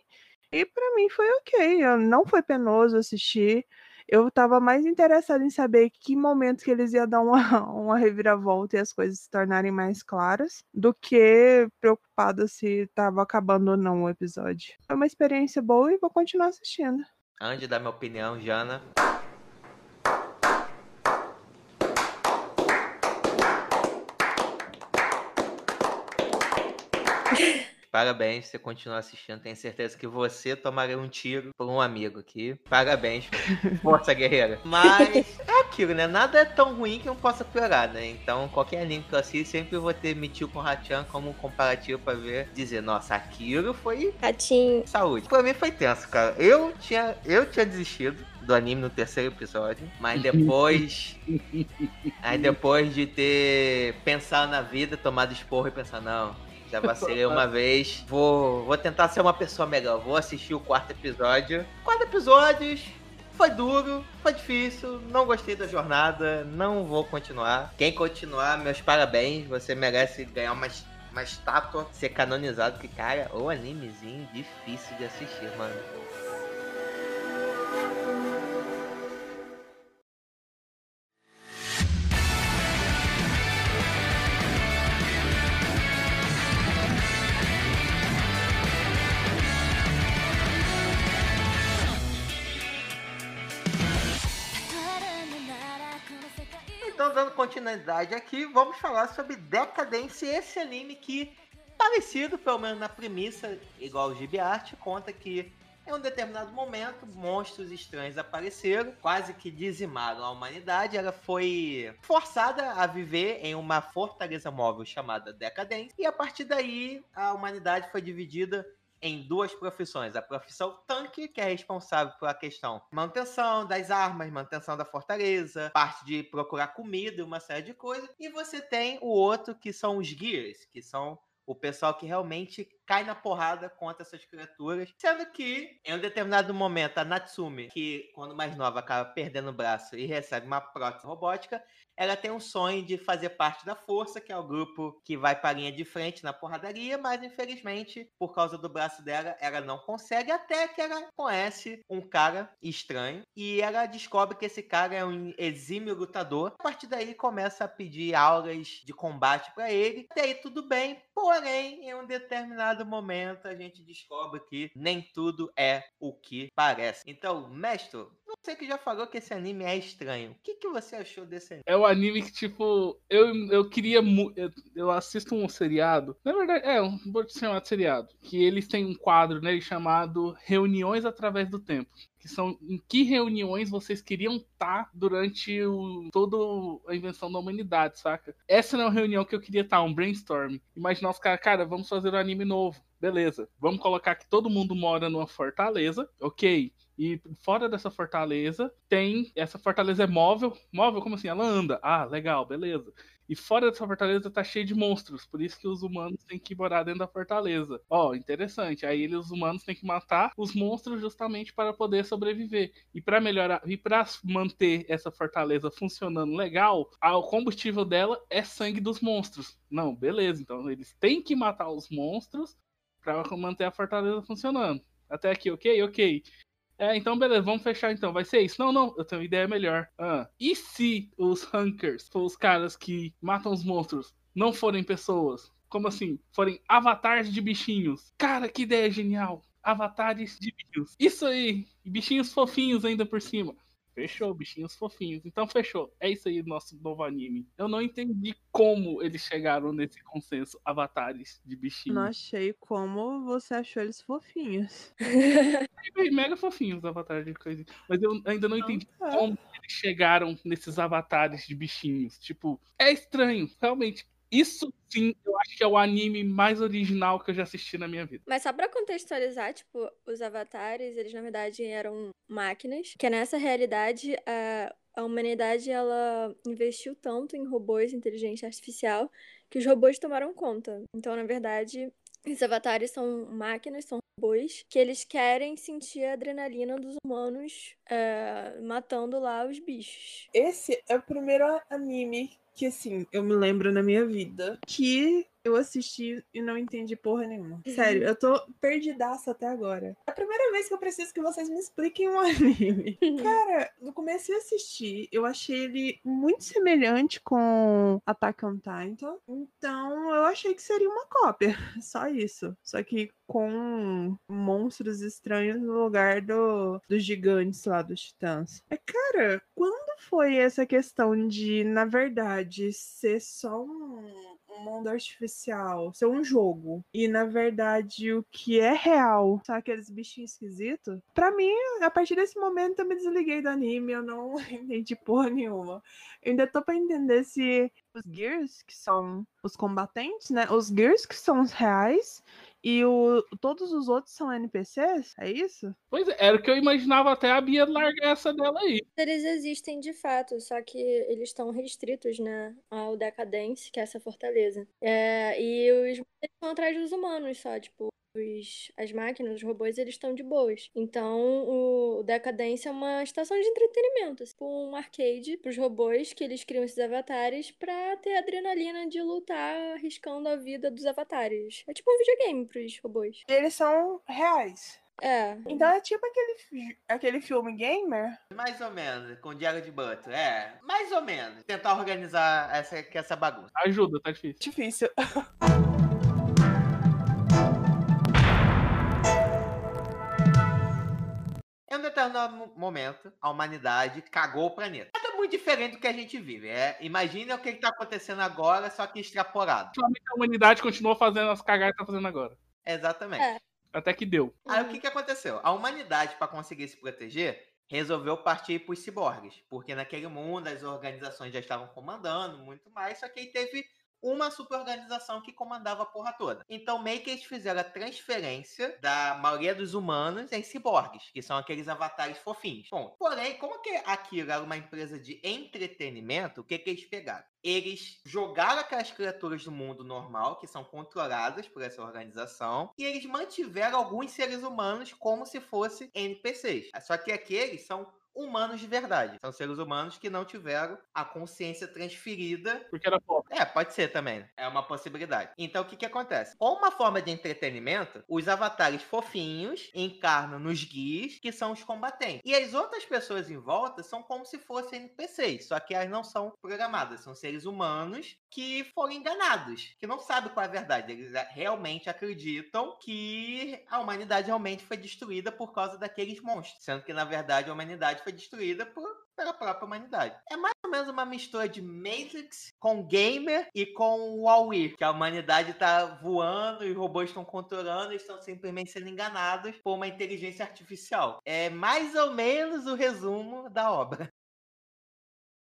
Speaker 3: E para mim foi ok. Eu, não foi penoso assistir. Eu tava mais interessada em saber que momento que eles iam dar uma, <laughs> uma reviravolta e as coisas se tornarem mais claras, do que preocupada se tava acabando ou não o episódio. Foi uma experiência boa e vou continuar assistindo.
Speaker 2: Antes de dar minha opinião, Jana. <laughs> Parabéns, você continua assistindo. Tenho certeza que você tomaria um tiro por um amigo aqui. Parabéns, <laughs> força guerreira. Mas é aquilo, né? Nada é tão ruim que não possa piorar, né? Então, qualquer anime que eu assisto, sempre vou ter Mitiu com Hachan como um comparativo pra ver, dizer, nossa, aquilo foi
Speaker 5: Ratinho.
Speaker 2: saúde. Pra mim foi tenso, cara. Eu tinha, eu tinha desistido do anime no terceiro episódio, mas <laughs> depois. aí depois de ter pensado na vida, tomado esporro e pensar, não, já vacilei uma vez. Vou, vou tentar ser uma pessoa melhor. Vou assistir o quarto episódio. Quatro episódios. Foi duro, foi difícil, não gostei da jornada, não vou continuar. Quem continuar, meus parabéns, você merece ganhar uma, uma estátua, ser canonizado, que cara, o animezinho difícil de assistir, mano. Então, dando continuidade aqui, vamos falar sobre Decadência, esse anime que, parecido, pelo menos na premissa, igual o Gibi conta que em um determinado momento, monstros estranhos apareceram, quase que dizimaram a humanidade. Ela foi forçada a viver em uma fortaleza móvel chamada Decadência, e a partir daí a humanidade foi dividida em duas profissões. A profissão tanque, que é responsável pela questão manutenção das armas, manutenção da fortaleza, parte de procurar comida e uma série de coisas. E você tem o outro, que são os gears, que são o pessoal que realmente cai na porrada contra essas criaturas. Sendo que, em um determinado momento, a Natsumi, que quando mais nova acaba perdendo o braço e recebe uma prótese robótica, ela tem um sonho de fazer parte da Força, que é o grupo que vai para a linha de frente na porradaria, mas infelizmente, por causa do braço dela, ela não consegue, até que ela conhece um cara estranho e ela descobre que esse cara é um exímio lutador. A partir daí, começa a pedir aulas de combate para ele. Até aí, tudo bem, porém, em um determinado momento, a gente descobre que nem tudo é o que parece. Então, mestre, você que já falou que esse anime é estranho, o que, que você achou desse anime?
Speaker 4: É um anime que, tipo, eu, eu queria. Eu, eu assisto um seriado. Na verdade, é, um, vou chamar de seriado. Que eles têm um quadro nele chamado Reuniões através do Tempo. Que são em que reuniões vocês queriam estar durante o, toda a invenção da humanidade, saca? Essa não é uma reunião que eu queria estar, um brainstorm. Imaginar os caras, cara, vamos fazer um anime novo. Beleza, vamos colocar que todo mundo mora numa fortaleza, ok. E fora dessa fortaleza tem. Essa fortaleza é móvel. Móvel, como assim? Ela anda. Ah, legal, beleza. E fora dessa fortaleza tá cheio de monstros. Por isso que os humanos têm que morar dentro da fortaleza. Ó, interessante. Aí eles, os humanos têm que matar os monstros justamente para poder sobreviver. E para melhorar. E para manter essa fortaleza funcionando legal, o combustível dela é sangue dos monstros. Não, beleza. Então eles têm que matar os monstros para manter a fortaleza funcionando. Até aqui, ok? Ok. É, então beleza, vamos fechar então. Vai ser isso? Não, não, eu tenho uma ideia melhor. Ah, e se os Hunkers, os caras que matam os monstros, não forem pessoas? Como assim? Forem avatares de bichinhos? Cara, que ideia genial! Avatares de bichinhos. Isso aí! Bichinhos fofinhos ainda por cima. Fechou, bichinhos fofinhos. Então fechou. É isso aí, nosso novo anime. Eu não entendi como eles chegaram nesse consenso. Avatares de bichinhos.
Speaker 3: Não achei como você achou eles fofinhos.
Speaker 4: Mega fofinhos os avatares de coisa. Mas eu ainda não entendi
Speaker 3: tá.
Speaker 4: como eles chegaram nesses avatares de bichinhos. Tipo, é estranho, realmente. Isso sim, eu acho que é o anime mais original que eu já assisti na minha vida.
Speaker 5: Mas só pra contextualizar, tipo, os avatares, eles na verdade eram máquinas, que nessa realidade a, a humanidade ela investiu tanto em robôs, inteligência artificial, que os robôs tomaram conta. Então, na verdade, os avatares são máquinas, são robôs, que eles querem sentir a adrenalina dos humanos é, matando lá os bichos.
Speaker 3: Esse é o primeiro anime que, assim, eu me lembro na minha vida que Eu assisti e não entendi porra nenhuma. Sério, eu tô perdidaça até agora. É a primeira vez que eu preciso que vocês me expliquem um <laughs> anime. Cara, eu comecei a assistir, eu achei ele muito semelhante com Attack on Titan. Então, eu achei que seria uma cópia. <laughs> Só isso. Só que com monstros estranhos no lugar do, dos gigantes lá dos titãs. É, cara, quando foi essa questão de, na verdade, ser só um mundo artificial, ser um jogo, e na verdade o que é real são aqueles bichinhos esquisitos, pra mim, a partir desse momento eu me desliguei do anime, eu não <laughs> entendi porra nenhuma. Eu ainda tô pra entender se os Gears, que são os combatentes, né? Os Gears que são os reais e o, todos os outros são NPCs? É isso?
Speaker 4: Pois é, era o que eu imaginava até a Bia largar essa dela aí.
Speaker 5: Eles existem de fato, só que eles estão restritos, né, ao Decadence, que é essa fortaleza. É, e os estão atrás dos humanos só, tipo, os, as máquinas, os robôs, eles estão de boas. Então, o Decadência é uma estação de entretenimento, tipo um arcade pros robôs que eles criam esses avatares pra ter adrenalina de lutar arriscando a vida dos avatares. É tipo um videogame pros robôs.
Speaker 3: Eles são reais.
Speaker 5: É.
Speaker 3: Então é tipo aquele, aquele filme gamer.
Speaker 2: Mais ou menos, com de Butler. É, mais ou menos. Tentar organizar essa, essa bagunça.
Speaker 4: Ajuda, tá difícil.
Speaker 3: Difícil. <laughs>
Speaker 2: Em um determinado momento, a humanidade cagou o planeta. Nada muito diferente do que a gente vive. É, imagina o que está acontecendo agora, só que extrapolado.
Speaker 4: A humanidade continuou fazendo as cagadas que tá fazendo agora.
Speaker 2: Exatamente.
Speaker 5: É.
Speaker 4: Até que deu.
Speaker 2: Aí o que, que aconteceu? A humanidade, para conseguir se proteger, resolveu partir para os ciborgues. Porque naquele mundo as organizações já estavam comandando muito mais, só que aí teve uma superorganização que comandava a porra toda. Então, meio que eles fizeram a transferência da maioria dos humanos em ciborgues, que são aqueles avatares fofinhos. Bom, porém, como que aquilo era uma empresa de entretenimento, o que, que eles pegaram? Eles jogaram aquelas criaturas do mundo normal, que são controladas por essa organização, e eles mantiveram alguns seres humanos como se fossem NPCs. Só que aqueles são humanos de verdade. São seres humanos que não tiveram a consciência transferida.
Speaker 4: Porque era pobre.
Speaker 2: É, pode ser também. É uma possibilidade. Então, o que que acontece? Com uma forma de entretenimento, os avatares fofinhos encarnam nos guias, que são os combatentes. E as outras pessoas em volta são como se fossem NPCs, só que elas não são programadas. São seres humanos que foram enganados, que não sabem qual é a verdade. Eles realmente acreditam que a humanidade realmente foi destruída por causa daqueles monstros. Sendo que, na verdade, a humanidade foi destruída por, pela própria humanidade. É mais ou menos uma mistura de Matrix com Gamer e com Huawei, que a humanidade tá voando e os robôs estão controlando e estão simplesmente sendo enganados por uma inteligência artificial. É mais ou menos o resumo da obra.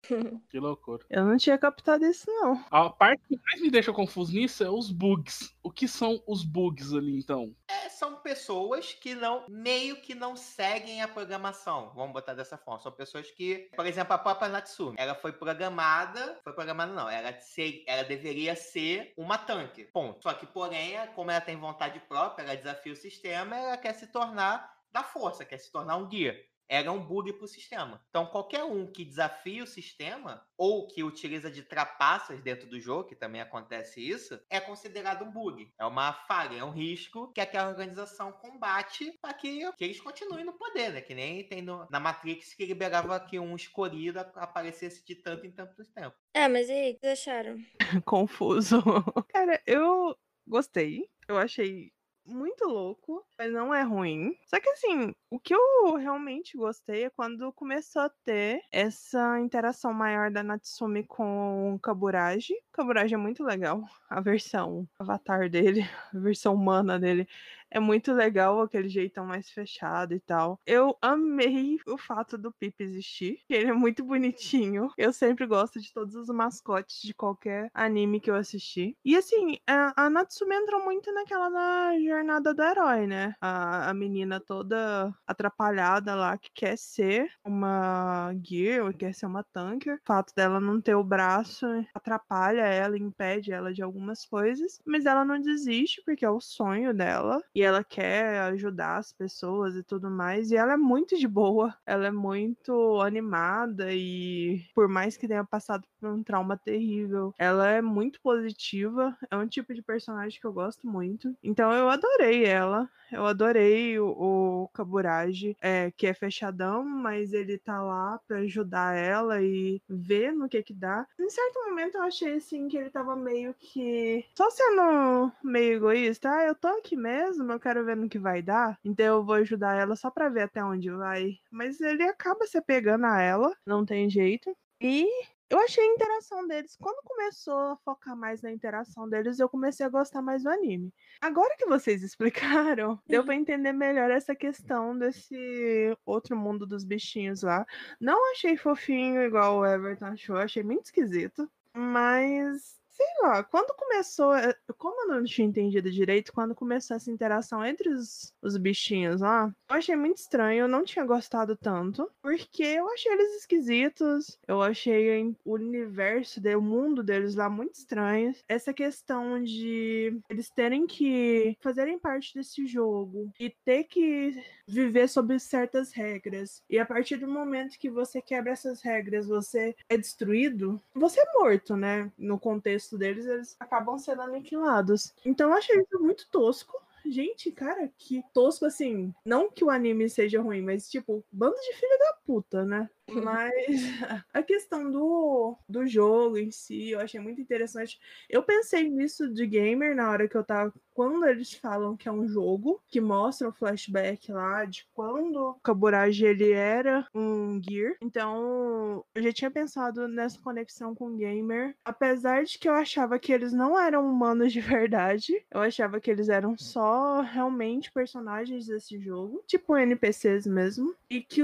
Speaker 2: <laughs>
Speaker 4: Que loucura.
Speaker 3: Eu não tinha captado isso, não.
Speaker 4: A parte que mais me deixa confuso nisso é os bugs. O que são os bugs ali, então?
Speaker 2: É, são pessoas que não, meio que não seguem a programação. Vamos botar dessa forma. São pessoas que, por exemplo, a própria Natsumi, ela foi programada, foi programada não, ela, ser, ela deveria ser uma tanque. Ponto. Só que, porém, como ela tem vontade própria, ela desafia o sistema, ela quer se tornar da força, quer se tornar um guia era um bug para o sistema. Então, qualquer um que desafia o sistema ou que utiliza de trapaças dentro do jogo, que também acontece isso, é considerado um bug. É uma falha, é um risco que aquela organização combate para que, que eles continuem no poder, né? Que nem tem no, na Matrix que liberava que um escolhido aparecesse de tanto em tanto tempo.
Speaker 5: É, mas e aí, o que vocês acharam? <laughs>
Speaker 3: Confuso. <laughs> Cara, eu gostei. Eu achei muito louco, mas não é ruim. Só que assim, o que eu realmente gostei é quando começou a ter essa interação maior da Natsumi com o Kaburagi. O Kaburagi é muito legal. <laughs> A versão avatar dele, a versão humana dele é muito legal aquele jeitão mais fechado e tal. Eu amei o fato do Pip existir. Ele é muito bonitinho. Eu sempre gosto de todos os mascotes de qualquer anime que eu assisti. E assim, a, a Natsume entrou muito naquela da jornada do herói, né? A, a menina toda atrapalhada lá que quer ser uma gear, ou quer ser uma tanker. O fato dela não ter o braço atrapalha ela, impede ela de algumas coisas. Mas ela não desiste porque é o sonho dela. E e ela quer ajudar as pessoas e tudo mais. E ela é muito de boa, ela é muito animada e por mais que tenha passado por um trauma terrível, ela é muito positiva. É um tipo de personagem que eu gosto muito. Então eu adorei ela. Eu adorei o, o Kaburagi, é, que é fechadão, mas ele tá lá pra ajudar ela e ver no que que dá. Em certo momento eu achei assim que ele tava meio que só sendo meio egoísta. Ah, eu tô aqui mesmo, eu quero ver no que vai dar. Então eu vou ajudar ela só pra ver até onde vai. Mas ele acaba se pegando a ela, não tem jeito. E eu achei a interação deles. Quando começou a focar mais na interação deles, eu comecei a gostar mais do anime. Agora que vocês <laughs> explicaram, deu pra entender melhor essa questão desse outro mundo dos bichinhos lá. Não achei fofinho igual o Everton achou, achei muito esquisito. Mas sei lá, quando começou, eh, como eu não tinha entendido direito, quando começou essa interação entre os, os bichinhos lá, eu achei muito estranho, eu não tinha gostado tanto, porque eu achei eles esquisitos, eu achei o universo, o mundo deles lá muito estranho. Essa questão de eles terem que fazerem parte desse jogo e ter que viver sob certas regras. E a partir do momento que você quebra essas regras, você é destruído, você é morto, né? No contexto deles, eles acabam sendo aniquilados. Então eu achei isso muito tosco. Gente, cara, que tosco assim. Não que o anime seja ruim, mas tipo, bando de filho da puta, né? Mas <laughs> a questão do, do jogo em si, eu achei muito interessante. Eu pensei nisso de gamer na hora que eu tava. Quando eles falam que é um jogo, que mostra o flashback lá de quando o Kaburagi ele era um Gear. Então, eu já tinha pensado nessa conexão com o gamer. Apesar de que eu achava que eles não eram humanos de <laughs> verdade, eu achava que eles eram só realmente personagens desse jogo, tipo NPCs mesmo. E que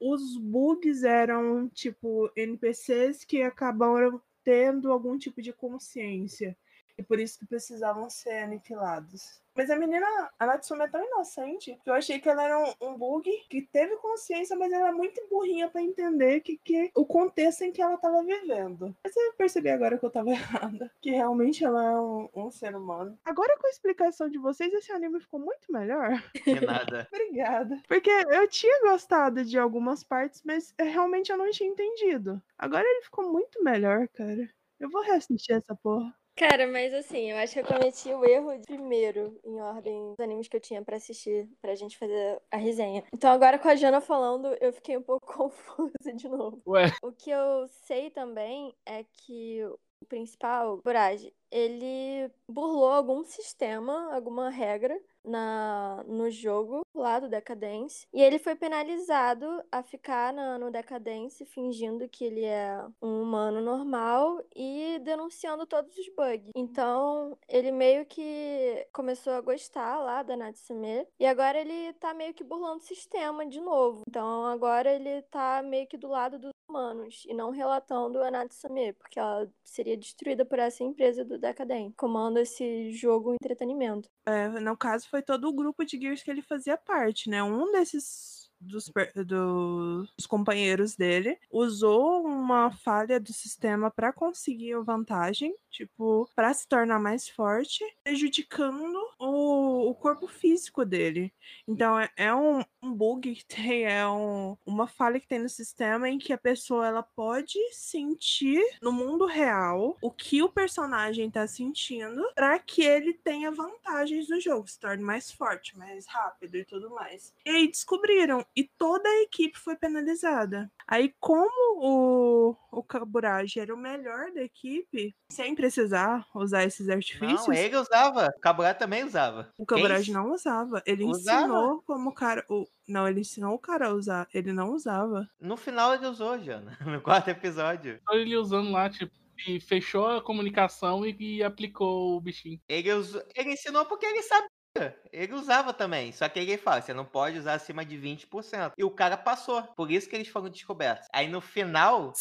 Speaker 3: os bugs eram, tipo, NPCs que acabaram tendo algum tipo de consciência. E por isso que precisavam ser aniquilados. Mas a menina, a Natsume é tão inocente que eu achei que ela era um, um bug que teve consciência, mas ela é muito burrinha para entender que, que o contexto em que ela tava vivendo. Mas eu percebi agora que eu tava <laughs> errada. Que realmente ela é um, um ser humano. Agora com a explicação de vocês, esse anime ficou muito melhor.
Speaker 2: De <laughs> nada. <laughs>
Speaker 3: Obrigada. Porque eu tinha gostado de algumas partes, mas realmente eu não tinha entendido. Agora ele ficou muito melhor, cara. Eu vou reassistir essa porra.
Speaker 5: Cara, mas assim, eu acho que eu cometi o erro de primeiro em ordem dos animes que eu tinha pra assistir, pra gente fazer a resenha. Então agora com a Jana falando, eu fiquei um pouco <laughs> confusa de novo.
Speaker 4: Ué,
Speaker 5: O que eu sei também é que o principal, Burage, ele burlou algum sistema, alguma regra na, no jogo lá do Decadence. E ele foi penalizado a ficar na- no Decadence fingindo que ele é um humano normal e denunciando todos os bugs. Então, ele meio que começou a gostar lá da Natsume. E agora ele tá meio que burlando o sistema de novo. Então, agora ele tá meio que do lado dos humanos e não relatando a Natsume, porque ela seria destruída por essa empresa do Decadence. Comanda esse jogo entretenimento.
Speaker 3: É, no caso, foi todo o grupo de Gears que ele fazia parte, né? Um desses dos, do- dos companheiros dele usou uma falha do sistema para conseguir a vantagem, tipo, para se tornar mais forte, prejudicando o, o corpo físico dele. Então é, é um, um bug que tem, é um- uma falha que tem no sistema em que a pessoa ela pode sentir no mundo real o que o personagem tá sentindo para que ele tenha vantagens no jogo, se torne mais forte, mais rápido e tudo mais. E aí descobriram e toda a equipe foi penalizada. Aí como o o Kaburagi era o melhor da equipe, sem precisar usar esses artifícios,
Speaker 2: Não, ele usava. O Caburá também usava.
Speaker 3: o
Speaker 2: Quem-
Speaker 3: não usava. Ele
Speaker 2: Usava?
Speaker 3: ensinou como o cara. O... Não, ele ensinou o cara a usar. Ele não usava.
Speaker 2: No final ele usou, Jana. <laughs> No quarto episódio.
Speaker 4: só ele usando lá, tipo, e fechou a comunicação e, e aplicou o bichinho.
Speaker 2: Ele, usou, ele ensinou porque ele sabia. Ele usava também. Só que ele fala, você não pode usar acima de 20%. E o cara passou. Por isso que eles foram descobertos. Aí no final,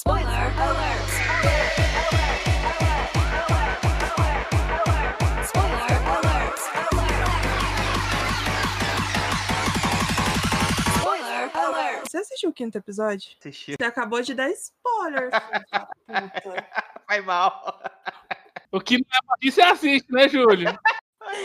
Speaker 3: Você assistiu o quinto episódio?
Speaker 2: assistiu.
Speaker 3: Você acabou de dar spoiler, filho da puta. <laughs>
Speaker 2: Foi mal.
Speaker 4: O que não é pra você assiste, né, Júlio?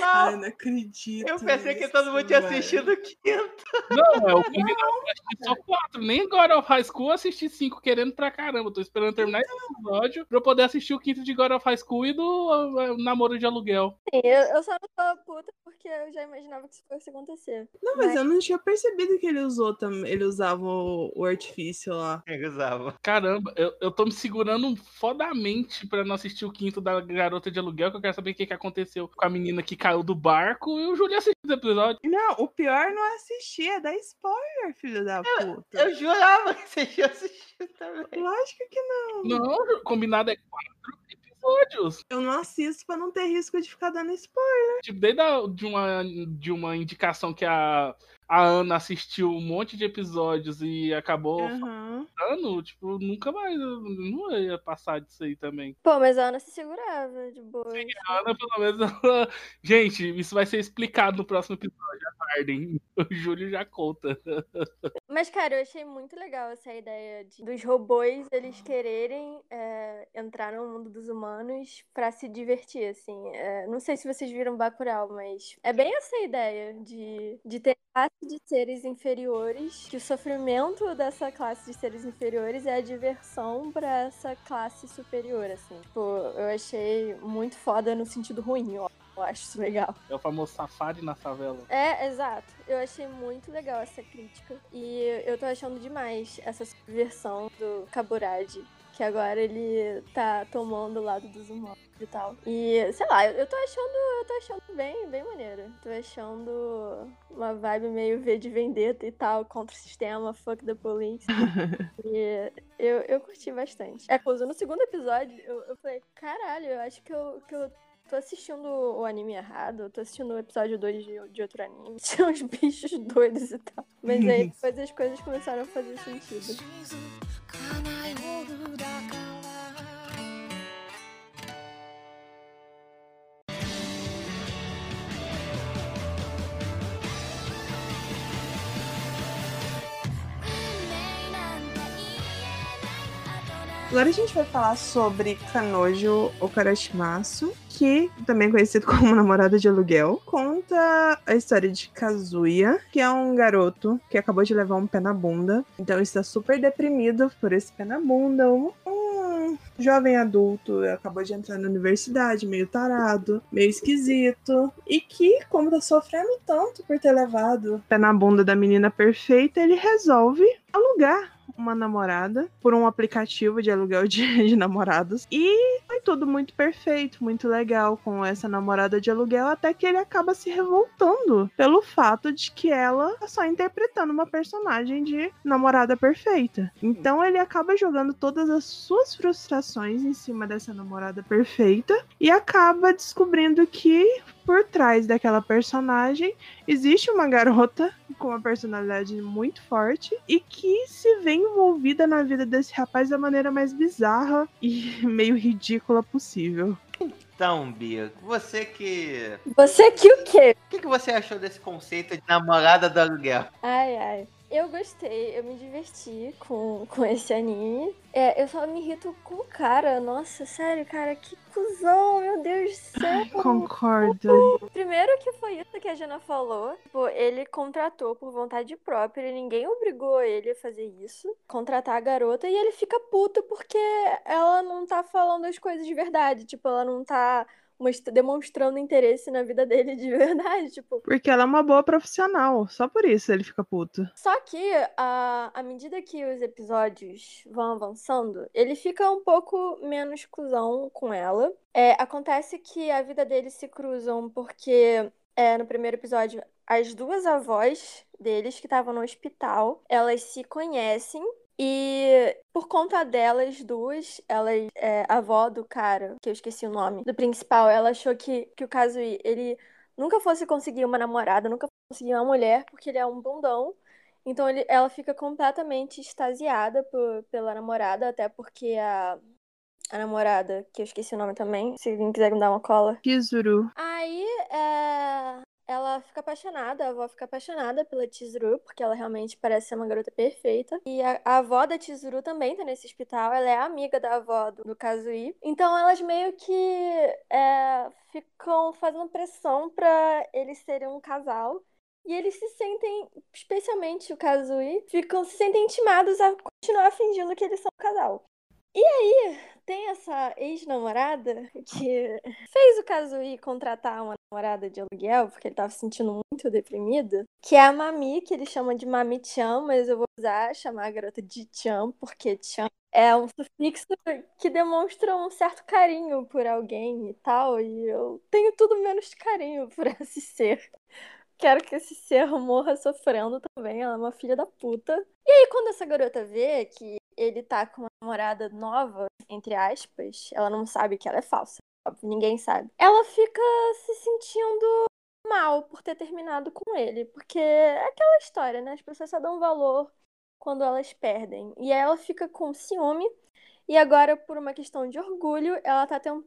Speaker 3: Ai, não acredito.
Speaker 2: Eu pensei que todo mundo tinha assistido o quinto.
Speaker 4: Não, é o combinado pra assistir só quatro. Nem God of High School eu assisti cinco querendo pra caramba. Tô esperando terminar esse episódio pra eu poder assistir o quinto de God of High School e do uh, Namoro de Aluguel.
Speaker 5: Sim, eu, eu só não tô puta porque eu já imaginava que isso fosse acontecer.
Speaker 3: Não, mas
Speaker 5: Mas-
Speaker 3: eu não tinha percebido que ele usou também. Ele usava o, o artifício lá.
Speaker 2: Eu usava.
Speaker 4: Caramba, eu, eu tô me segurando fodamente pra não assistir o quinto da Garota de Aluguel, que eu quero saber o que, que aconteceu com a menina que caiu do barco e o Júlio assistiu esse episódio.
Speaker 3: Não, o pior não é assistir, é dar spoiler, filho da puta.
Speaker 2: Eu jurava que você tinha assistido também.
Speaker 3: Lógico que não.
Speaker 4: Não, combinado é quatro episódios.
Speaker 3: Eu não assisto pra não ter risco de ficar dando spoiler.
Speaker 4: Tipo, desde a, de, uma, de uma indicação que a, a Ana assistiu um monte de episódios e acabou
Speaker 3: Aham.
Speaker 4: falando, tipo, nunca mais, não ia passar disso aí também.
Speaker 5: Pô, mas a Ana se segurava de boa.
Speaker 4: A Ana, pelo menos, ela... Gente, isso vai ser explicado no próximo episódio, aguardem. <laughs> O Júlio já conta.
Speaker 5: Mas, cara, eu achei muito legal essa ideia de, dos robôs eles quererem é, entrar no mundo dos humanos pra se divertir, assim. É, não sei se vocês viram Bacurau, mas é bem essa ideia de, de ter classe de seres inferiores, que o sofrimento dessa classe de seres inferiores é a diversão pra essa classe superior, assim. Tipo, eu achei muito foda no sentido ruim, ó. Eu acho isso legal.
Speaker 4: É o famoso safari na favela.
Speaker 5: É, exato. Eu achei muito legal essa crítica. E eu tô achando demais essa versão do Kaburadi. Que agora ele tá tomando o lado dos humanos e tal. E, sei lá, eu, eu tô achando. Eu tô achando bem, bem maneiro. Tô achando uma vibe meio V de vendetta e tal, contra o sistema, fuck the police. <laughs> e eu, eu curti bastante. É, inclusive, no segundo episódio, eu, eu falei, caralho, eu acho que eu, que eu tô assistindo o anime errado, eu tô assistindo o episódio 2 de, de outro anime. <laughs> Tinha uns bichos doidos e tal. Mas aí depois as coisas começaram a fazer sentido.
Speaker 3: Agora a gente vai falar sobre Kanojo Okarashimasu, que também é conhecido como <laughs> namorada de aluguel. Conta a história de Kazuya, que é um garoto que acabou de levar um pé na bunda. Então está super deprimido por esse pé na bunda. Um, um jovem adulto acabou de entrar na universidade, meio tarado, meio esquisito. E que, como tá sofrendo tanto por ter levado o pé na bunda da menina perfeita, ele resolve alugar uma namorada por um aplicativo de aluguel de, <laughs> de namorados. E foi tudo muito perfeito, muito legal com essa namorada de aluguel, até que ele acaba se revoltando pelo fato de que ela tá só interpretando uma personagem de namorada perfeita. Então ele acaba jogando todas as suas frustrações em cima dessa namorada perfeita e acaba descobrindo que por trás daquela personagem existe uma garota com uma personalidade muito forte e que se vê envolvida na vida desse rapaz da maneira mais bizarra e <laughs> meio ridícula possível.
Speaker 2: Então, Bia, você que.
Speaker 5: Você que o quê?
Speaker 2: O que, que você achou desse conceito de namorada do aluguel?
Speaker 5: Ai, ai. Eu gostei, eu me diverti com, com esse anime. É, eu só me irrito com o cara. Nossa, sério, cara, que cuzão, meu Deus do céu.
Speaker 3: Concordo.
Speaker 5: Primeiro que foi isso que a Jana falou. Tipo, ele contratou por vontade própria e ninguém obrigou ele a fazer isso. Contratar a garota e ele fica puto porque ela não tá falando as coisas de verdade. Tipo, ela não tá demonstrando interesse na vida dele de verdade. <laughs> Tipo,
Speaker 3: Porque ela é uma boa profissional. Só por isso ele fica puto.
Speaker 5: Só que, a, à medida que os episódios vão avançando, ele fica um pouco menos cuzão com ela. É, acontece que a vida deles se cruzam porque, é, no primeiro episódio, as duas avós deles, que estavam no hospital, elas se conhecem. E por conta delas duas, elas, é, a avó do cara, que eu esqueci o nome, do principal, ela achou que, que o Kazui, ele nunca fosse conseguir uma namorada, nunca fosse conseguir uma mulher, porque ele é um bundão. Então ele, ela fica completamente extasiada por- pela namorada, até porque a, a namorada, que eu esqueci o nome também, se alguém quiser me dar uma cola.
Speaker 3: Kizuru.
Speaker 5: Aí, é, ela fica apaixonada, a avó fica apaixonada pela Chizuru, porque ela realmente parece ser uma garota perfeita. E a, a avó da Chizuru também tá nesse hospital, ela é amiga da avó do, do Kazui. Então elas meio que é, ficam fazendo pressão pra eles serem um casal. E eles se sentem, especialmente o Kazui, ficam se sentem intimados a continuar fingindo que eles são um casal. E aí, tem essa ex-namorada que <laughs> fez o Kazui contratar uma namorada de aluguel, porque ele tava se sentindo muito deprimido, que é a Mami, que ele chama de Mami-chan, mas eu vou usar, chamar a garota de Chan, porque Chan é um sufixo que demonstra um certo carinho por alguém e tal, e eu tenho tudo menos carinho por <laughs> esse ser quero que esse ser morra sofrendo também. Ela é uma filha da puta. E aí, quando essa garota vê que ele tá com uma namorada nova, entre aspas, ela não sabe que ela é falsa. Óbvio, ninguém sabe. Ela fica se sentindo mal por ter terminado com ele. Porque é aquela história, né? As pessoas só dão valor quando elas perdem. E aí ela fica com ciúme. E agora, por uma questão de orgulho, ela tá tentando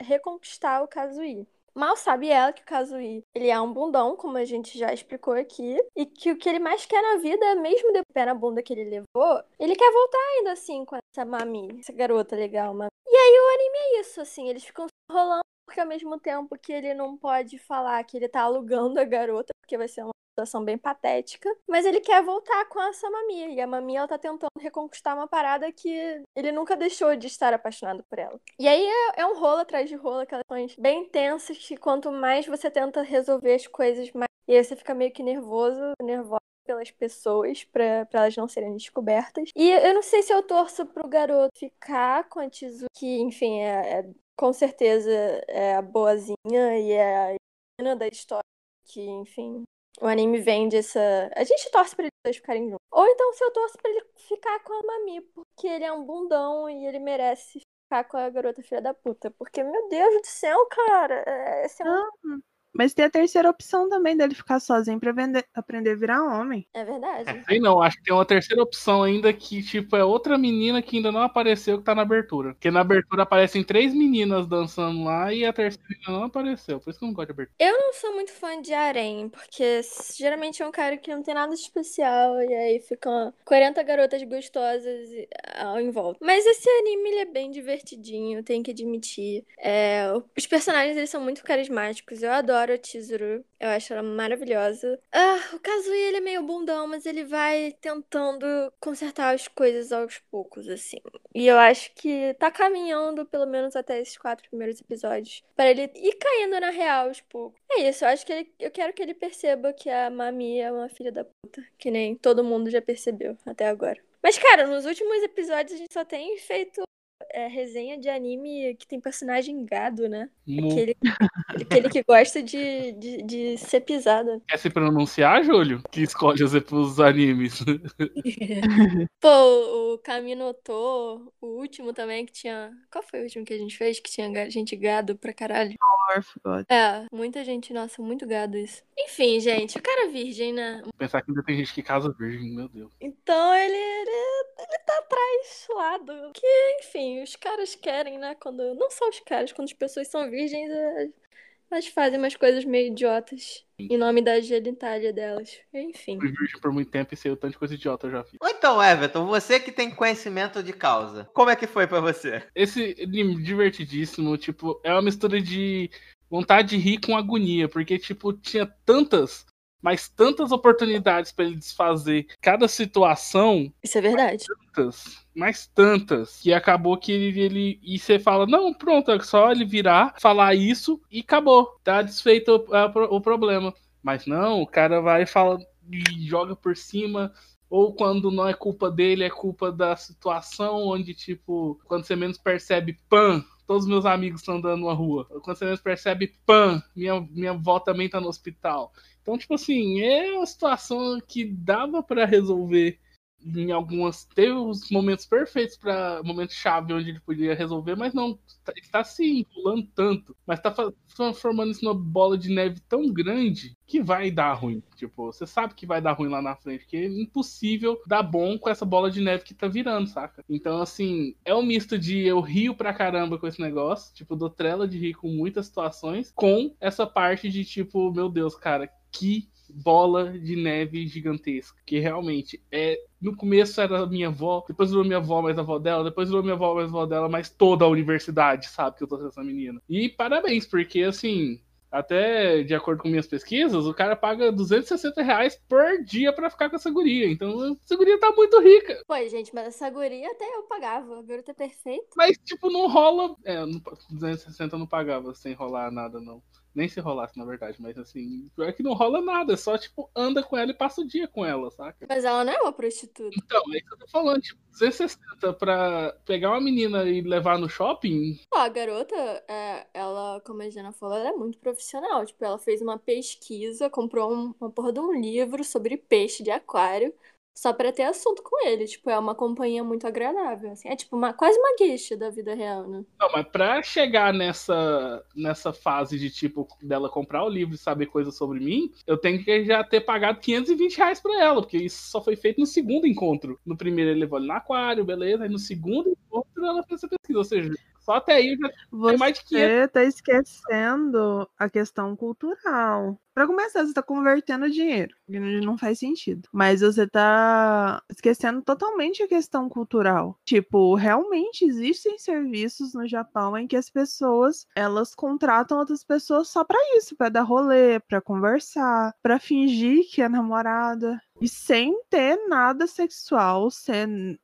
Speaker 5: reconquistar o Kazuhi. Mal sabe ela que o Kazui, ele é um bundão, como a gente já explicou aqui, e que o que ele mais quer na vida, mesmo de pé na bunda que ele levou, ele quer voltar ainda assim com essa Mami, essa garota legal, mano. Aí o anime é isso, assim, eles ficam rolando porque ao mesmo tempo que ele não pode falar que ele tá alugando a garota, porque vai ser uma situação bem patética, mas ele quer voltar com essa Mami, e a Mami ela tá tentando reconquistar uma parada que ele nunca deixou de estar apaixonado por ela. E aí é, é um rolo atrás de rolo, aquelas coisas bem intensas que quanto mais você tenta resolver as coisas, mais e aí você fica meio que nervoso, nervosa pelas pessoas para elas não serem descobertas. E eu não sei se eu torço pro garoto ficar com a Tizu, que, enfim, é, é com certeza é a boazinha e é a menina da história, que, enfim, o anime vende essa. A gente torce pra eles dois ficarem juntos. Ou então se eu torço pra ele ficar com a Mami, porque ele é um bundão e ele merece ficar com a garota filha da puta. Porque, meu Deus do céu, cara. É, é um...
Speaker 3: Mas tem a terceira opção também dele ficar sozinho pra vender, aprender a virar homem.
Speaker 5: É verdade.
Speaker 4: Sei não, acho que tem uma terceira opção ainda que, tipo, é outra menina que ainda não apareceu que tá na abertura. Porque na abertura aparecem três meninas dançando lá e a terceira ainda não apareceu. Por isso que eu não gosto de abertura.
Speaker 5: Eu não sou muito fã de Arém, porque geralmente é um cara que não tem nada de especial e aí ficam 40 garotas gostosas em volta. Mas esse anime ele é bem divertidinho, tenho que admitir. É, os personagens eles são muito carismáticos, eu adoro adoro a Chizuru. Eu acho ela maravilhosa. Ah, o Kazuya, ele é meio bundão, mas ele vai tentando consertar as coisas aos poucos, assim. E eu acho que tá caminhando, pelo menos até esses quatro primeiros episódios, para ele ir caindo na real aos poucos. É isso, eu acho que ele, eu quero que ele perceba que a Mami é uma filha da puta, que nem todo mundo já percebeu até agora. Mas, cara, nos últimos episódios a gente só tem feito é, resenha de anime que tem personagem gado, né? Aquele, aquele que gosta de, de, de, ser pisada.
Speaker 4: Quer se pronunciar, Júlio? Que escolhe os, os animes. <laughs>
Speaker 5: Pô, o Kaminoto, o último também que tinha. Qual foi o último que a gente fez? Que tinha gente gado pra caralho.
Speaker 3: God.
Speaker 5: É, muita gente, nossa, muito gado isso. Enfim, gente, o cara é virgem, né?
Speaker 4: Pensar que ainda tem gente que casa virgem, meu Deus.
Speaker 5: Então ele, ele, ele tá atrás Que, enfim, os caras querem, né? Quando. Não só os caras, quando as pessoas são virgens, elas fazem umas coisas meio idiotas. Em nome da genitália delas. Enfim.
Speaker 4: Fui virgem por muito tempo e sei o tanto de coisa idiota eu já fiz.
Speaker 2: Então, Everton, você que tem conhecimento de causa, como é que foi para você?
Speaker 4: Esse anime divertidíssimo, tipo, é uma mistura de vontade de rir com agonia, porque, tipo, tinha tantas mas tantas oportunidades para ele desfazer cada situação.
Speaker 5: Isso é verdade.
Speaker 4: Tantas, mas tantas, que acabou que ele, ele. E você fala, não, pronto, é só ele virar, falar isso e acabou. Tá desfeito o, o problema. Mas não, o cara vai e fala e joga por cima. Ou quando não é culpa dele, é culpa da situação, onde, tipo, quando você menos percebe, pan, todos os meus amigos estão andando na rua. Quando você menos percebe, pan, minha, minha avó também tá no hospital. Então, tipo assim, é uma situação que dava para resolver em algumas. Teve os momentos perfeitos para momento chave onde ele podia resolver, mas não. tá- Ele tá se enrolando tanto, mas tá fa- transformando isso numa bola de neve tão grande que vai dar ruim. Tipo, você sabe que vai dar ruim lá na frente, que é impossível dar bom com essa bola de neve que tá virando, saca? Então, assim, é um misto de eu rio pra caramba com esse negócio, tipo, dou trela de rir com muitas situações, com essa parte de tipo, meu Deus, cara, que bola de neve gigantesca. Que realmente é. No começo era minha avó, depois virou minha avó mais a avó dela, depois virou minha avó mais a avó dela, mas toda a universidade sabe que eu tô com essa menina. E parabéns, porque assim. Até de acordo com minhas pesquisas, o cara paga 260 reais por dia pra ficar com essa guria. Então, essa guria tá muito rica.
Speaker 5: Pô, gente, mas essa guria até eu pagava. A garota é perfeita.
Speaker 4: Mas, tipo, não rola. É, não- 260 eu não pagava sem rolar nada, não. Nem se rolasse, na verdade. Mas, assim, pior que não rola nada. É só, tipo, anda com ela e passa o dia com ela, saca?
Speaker 5: Mas ela não é uma prostituta.
Speaker 4: Então, é isso que eu tô falando. Tipo, 260 pra pegar uma menina e levar no shopping.
Speaker 5: Pô, a garota, é, ela, como a Jana falou, ela é muito profissional. Tipo, ela fez uma pesquisa, comprou um- uma porra de um livro sobre peixe de aquário, só pra ter assunto com ele. Tipo, é uma companhia muito agradável. Assim. É tipo uma, quase uma guixa da vida real, né?
Speaker 4: Não, mas pra chegar nessa, nessa fase de, tipo, dela comprar o livro e saber coisas sobre mim, eu tenho que já ter pagado 520 reais pra ela, porque isso só foi feito no segundo encontro. No primeiro ele levou ele no aquário, beleza? Aí no segundo encontro ela fez essa pesquisa. Ou seja, só até aí eu já
Speaker 3: Você
Speaker 4: mais de 500.
Speaker 3: tá esquecendo a questão cultural. Pra começar, você tá convertendo dinheiro, que não faz sentido. Mas você tá esquecendo totalmente a questão cultural. Tipo, realmente existem serviços no Japão em que as pessoas, elas contratam outras pessoas só pra isso, pra dar rolê, pra conversar, pra fingir que é namorada. E sem ter nada sexual, sem,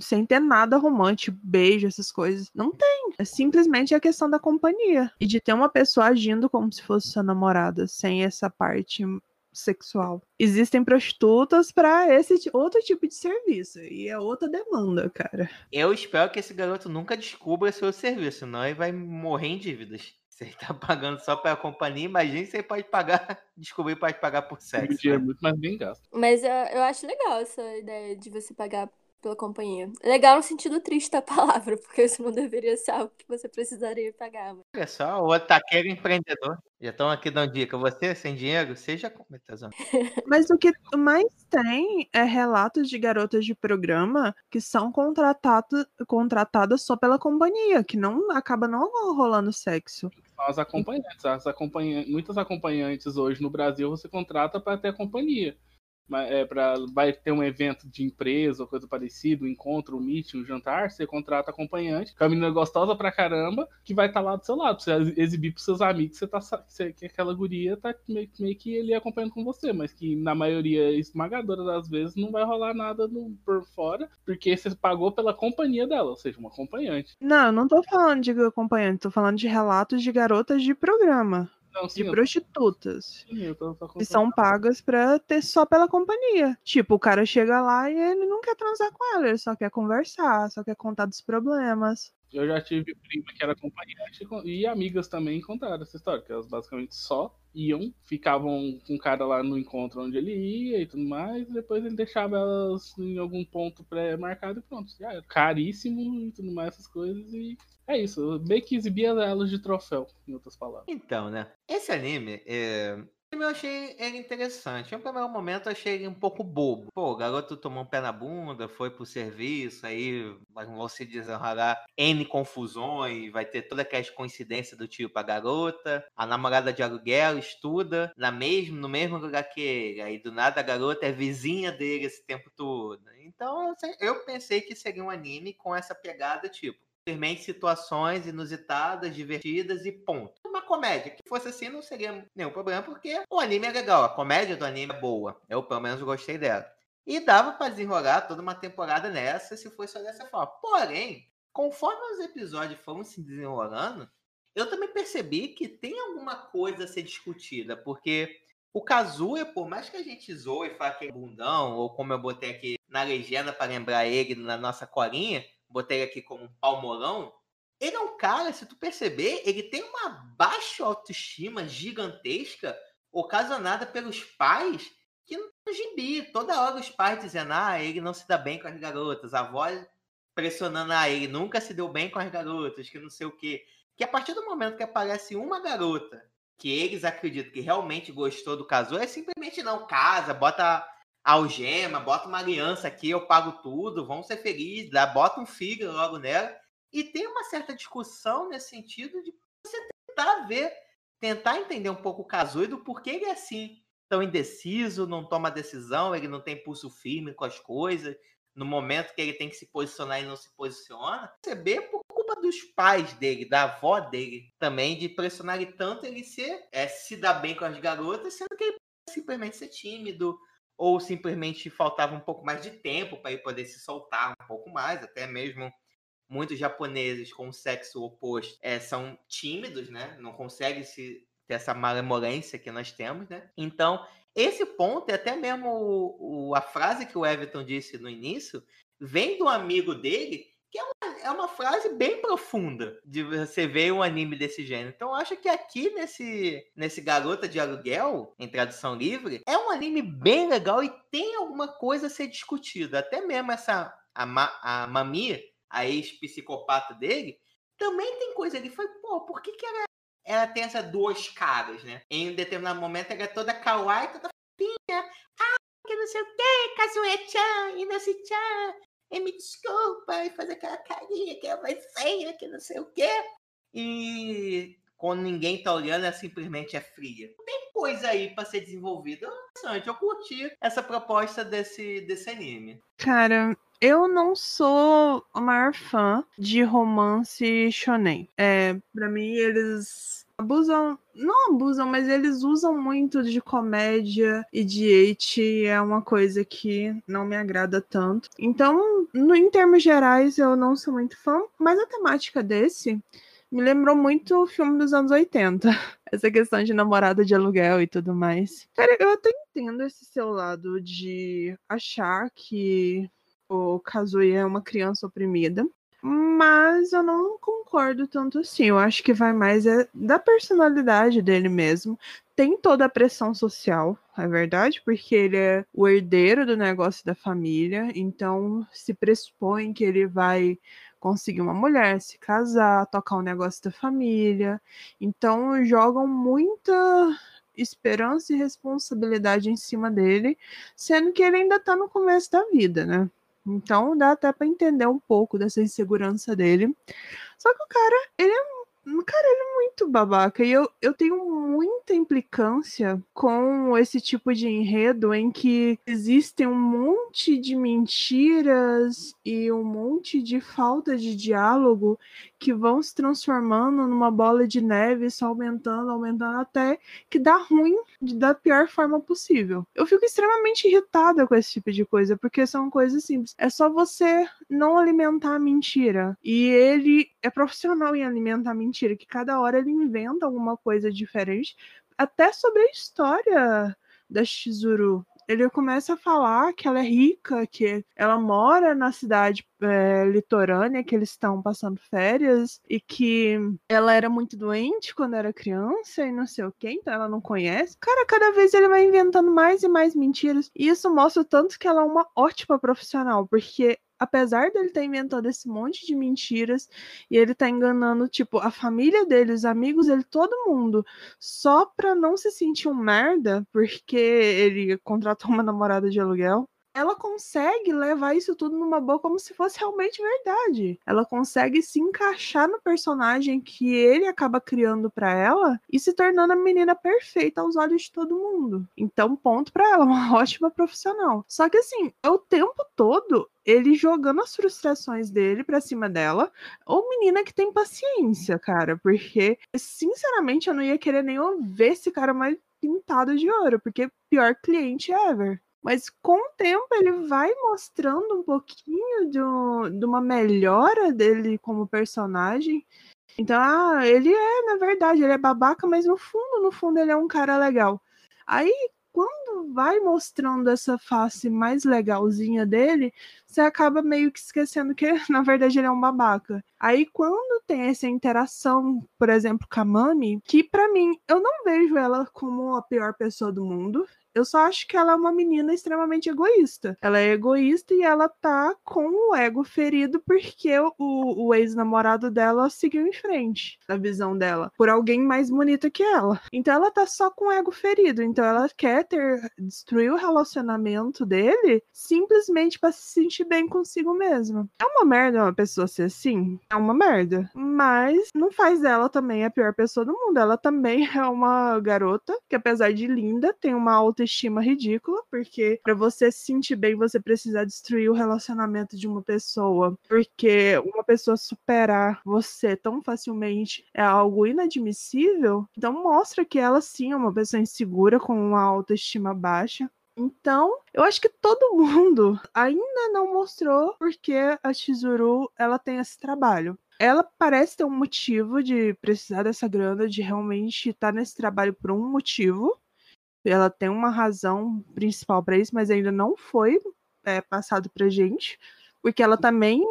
Speaker 3: sem ter nada romântico, beijo, essas coisas. Não tem. É simplesmente a questão da companhia. E de ter uma pessoa agindo como se fosse sua namorada, sem essa parte sexual. Existem prostitutas para esse outro tipo de serviço. E é outra demanda, cara.
Speaker 2: Eu espero que esse garoto nunca descubra seu serviço, senão ele vai morrer em dívidas. Se ele tá <laughs> pagando só pela companhia, imagine se ele pode pagar, <laughs> descobrir que pode pagar por
Speaker 4: O
Speaker 2: sexo.
Speaker 4: dinheiro é
Speaker 2: né?
Speaker 4: muito mais bem gasto.
Speaker 5: Mas eu, eu acho legal essa ideia de você pagar pela companhia. Legal no sentido triste da palavra, <laughs> porque isso não deveria ser algo que você precisaria pagar. mas-
Speaker 2: Olha só, o taqueiro empreendedor. Já estão aqui dando dica. Você, sem dinheiro, seja competente. <laughs>
Speaker 3: Mas o que mais tem é relatos de garotas de programa que são contratado, contratadas só pela companhia, que não acaba não rolando sexo.
Speaker 4: São as acompanhantes. As acompanha... Muitas acompanhantes hoje no Brasil você contrata para ter a companhia. É pra... Vai ter um evento de empresa ou coisa parecida, um encontro, um meeting, um jantar, você contrata acompanhante, que é uma menina gostosa pra caramba, que vai estar lá do seu lado, pra você exibir pros seus amigos que, tá... que aquela guria tá meio, meio que ele acompanhando com você, mas que na maioria esmagadora das vezes não vai rolar nada no... por fora, porque você pagou pela companhia dela, ou seja, uma acompanhante.
Speaker 3: Não, não tô falando de acompanhante, tô falando de relatos de garotas de programa,
Speaker 4: Não, sim,
Speaker 3: de
Speaker 4: eu-
Speaker 3: prostitutas.
Speaker 4: sim, tô- tô
Speaker 3: Que são pagas pra ter só pela companhia. Tipo, o cara chega lá e ele não quer transar com ela, ele só quer conversar, só quer contar dos problemas.
Speaker 4: Eu já tive prima que era acompanhante com- e amigas também contaram essa história, que elas basicamente só iam, ficavam com o cara lá no encontro onde ele ia e tudo mais, e depois ele deixava elas em algum ponto pré-marcado e pronto, já era. Caríssimo e tudo mais, essas coisas, e é isso, meio que exibia elas de troféu, em outras palavras.
Speaker 2: Então, né? Esse anime, é... eu achei ele interessante. No primeiro momento eu achei ele um pouco bobo. Pô, o garoto tomou um pé na bunda, foi pro serviço, aí vão se desenrolar N confusões, vai ter toda aquela coincidência do tio pra garota. A namorada de aluguel estuda na mesmo, no mesmo lugar que ele. Aí do nada a garota é vizinha dele esse tempo todo. Então eu pensei que seria um anime com essa pegada, tipo simplesmente situações inusitadas, divertidas e ponto. Uma comédia que fosse assim não seria nenhum problema, porque o anime é legal, a comédia do anime é boa. Eu, pelo menos, gostei dela. E dava pra desenrolar toda uma temporada nessa se fosse só dessa forma. Porém, conforme os episódios foram se desenrolando, eu também percebi que tem alguma coisa a ser discutida, porque o Kazuya, por mais que a gente zoe e fale que é bundão, ou como eu botei aqui na legenda para lembrar ele na nossa colinha, botei aqui como um palmolão, ele é um cara, se tu perceber, ele tem uma baixa autoestima gigantesca, ocasionada pelos pais que no gibi, toda hora os pais dizendo, ah, ele não se dá bem com as garotas, a avó pressionando, ah, ele nunca se deu bem com as garotas, que não sei o quê. Que a partir do momento que aparece uma garota que eles acreditam que realmente gostou do casal, é simplesmente não casa, bota algema, bota uma aliança aqui, eu pago tudo, vamos ser felizes, dá, bota um filho logo nela. E tem uma certa discussão nesse sentido de você tentar ver, tentar entender um pouco o Kazuo e do porquê ele é assim, tão indeciso, não toma decisão, ele não tem pulso firme com as coisas, no momento que ele tem que se posicionar e não se posiciona, perceber por culpa dos pais dele, da avó dele também, de pressionar ele tanto ele ser, é, se dar bem com as garotas, sendo que ele simplesmente ser tímido, ou simplesmente faltava um pouco mais de tempo para ele poder se soltar um pouco mais, até mesmo muitos japoneses com o sexo oposto é, são tímidos, né? Não conseguem se ter essa malemolência que nós temos, né? Então, esse ponto, e até mesmo o, o, a frase que o Everton disse no início, vem do amigo dele, é uma, frase bem profunda de você ver um anime desse gênero. Então, eu acho que aqui nesse, nesse Garota de Aluguel, em tradução livre, é um anime bem legal e tem alguma coisa a ser discutida. Até mesmo essa, a, a Mami, a ex-psicopata dele, também tem coisa ali. Foi, pô, por que, que ela ela tem essas duas caras, né? Em um determinado momento ela é toda kawaii, toda fofinha. Ah, que não sei o que, Kazuya-chan, e não sei chan e me desculpa, e faz aquela carinha que é mais feia, que não sei o que. E quando ninguém tá olhando, ela simplesmente é fria. Tem coisa aí para ser desenvolvida. Interessante, eu curti essa proposta desse, desse anime.
Speaker 3: Cara, eu não sou o maior fã de romance shonen. É, para mim eles abusam, não abusam, mas eles usam muito de comédia e de hate, é uma coisa que não me agrada tanto. Então, no, em termos gerais, eu não sou muito fã, mas a temática desse me lembrou muito o filme dos anos 80. <laughs> Essa questão de namorada de aluguel e tudo mais. Cara, eu até entendo esse seu lado de achar que o Kazuya é uma criança oprimida. Mas eu não concordo tanto assim. Eu acho que vai mais é da personalidade dele mesmo. Tem toda a pressão social, é verdade, porque ele é o herdeiro do negócio da família, então se pressupõe que ele vai conseguir uma mulher, se casar, tocar o um negócio da família. Então jogam muita esperança e responsabilidade em cima dele, sendo que ele ainda tá no começo da vida, né? Então dá até para entender um pouco dessa insegurança dele. Só que o cara, ele é Cara, ele é muito babaca. E eu, eu tenho muita implicância com esse tipo de enredo em que existem um monte de mentiras e um monte de falta de diálogo que vão se transformando numa bola de neve, só aumentando, aumentando, até que dá ruim da pior forma possível. Eu fico extremamente irritada com esse tipo de coisa, porque são coisas simples. É só você não alimentar a mentira. E ele é profissional em alimentar a mentira, que cada hora ele inventa alguma coisa diferente, até sobre a história da Shizuru ele começa a falar que ela é rica, que ela mora na cidade é, litorânea, que eles estão passando férias, e que ela era muito doente quando era criança e não sei o que, então ela não conhece. Cara, cada vez ele vai inventando mais e mais mentiras. E isso mostra o tanto que ela é uma ótima profissional, porque apesar dele estar tá inventando esse monte de mentiras e ele tá enganando, tipo, a família dele, os amigos dele, todo mundo, só pra não se sentir um merda, porque ele contratou uma namorada de aluguel ela consegue levar isso tudo numa boa como se fosse realmente verdade. Ela consegue se encaixar no personagem que ele acaba criando para ela e se tornando a menina perfeita aos olhos de todo mundo. Então, ponto para ela, <laughs> uma ótima profissional. Só que assim, é o tempo todo ele jogando as frustrações dele pra cima dela. Ou menina que tem paciência, cara, porque sinceramente eu não ia querer nem ver esse cara mais pintado de ouro, porque pior cliente ever. Mas com o tempo ele vai mostrando um pouquinho de, de uma melhora dele como personagem. Então, ah, ele é, na verdade, ele é babaca, mas no fundo, no fundo, ele é um cara legal. Aí, quando vai mostrando essa face mais legalzinha dele, você acaba meio que esquecendo que, <laughs> na verdade, ele é um babaca. Aí, quando tem essa interação, por exemplo, com a Mami, que para mim, eu não vejo ela como a pior pessoa do mundo Eu só acho que ela é uma menina extremamente egoísta. Ela é egoísta e ela tá com o ego ferido porque o, o ex-namorado dela seguiu em frente, na visão dela, por alguém mais bonita que ela. Então ela tá só com o ego ferido. Então ela quer ter destruir o relacionamento dele simplesmente para se sentir bem consigo mesma. É uma merda uma pessoa ser assim? É uma merda. Mas não faz dela também a pior pessoa do mundo. Ela também <laughs> é uma garota que, apesar de linda, tem uma autoestima ridícula, porque para você se sentir bem, você precisa destruir o relacionamento de uma pessoa. Porque uma pessoa superar você tão facilmente é algo inadmissível. Então mostra que ela sim é uma pessoa insegura, com uma autoestima baixa. Então, eu acho que todo <laughs> mundo ainda não mostrou porque a Chizuru ela tem esse trabalho. Ela parece ter um motivo de precisar dessa grana, de realmente estar nesse trabalho por um motivo. Ela tem uma razão principal para isso, mas ainda não foi é, passado pra gente. Porque ela também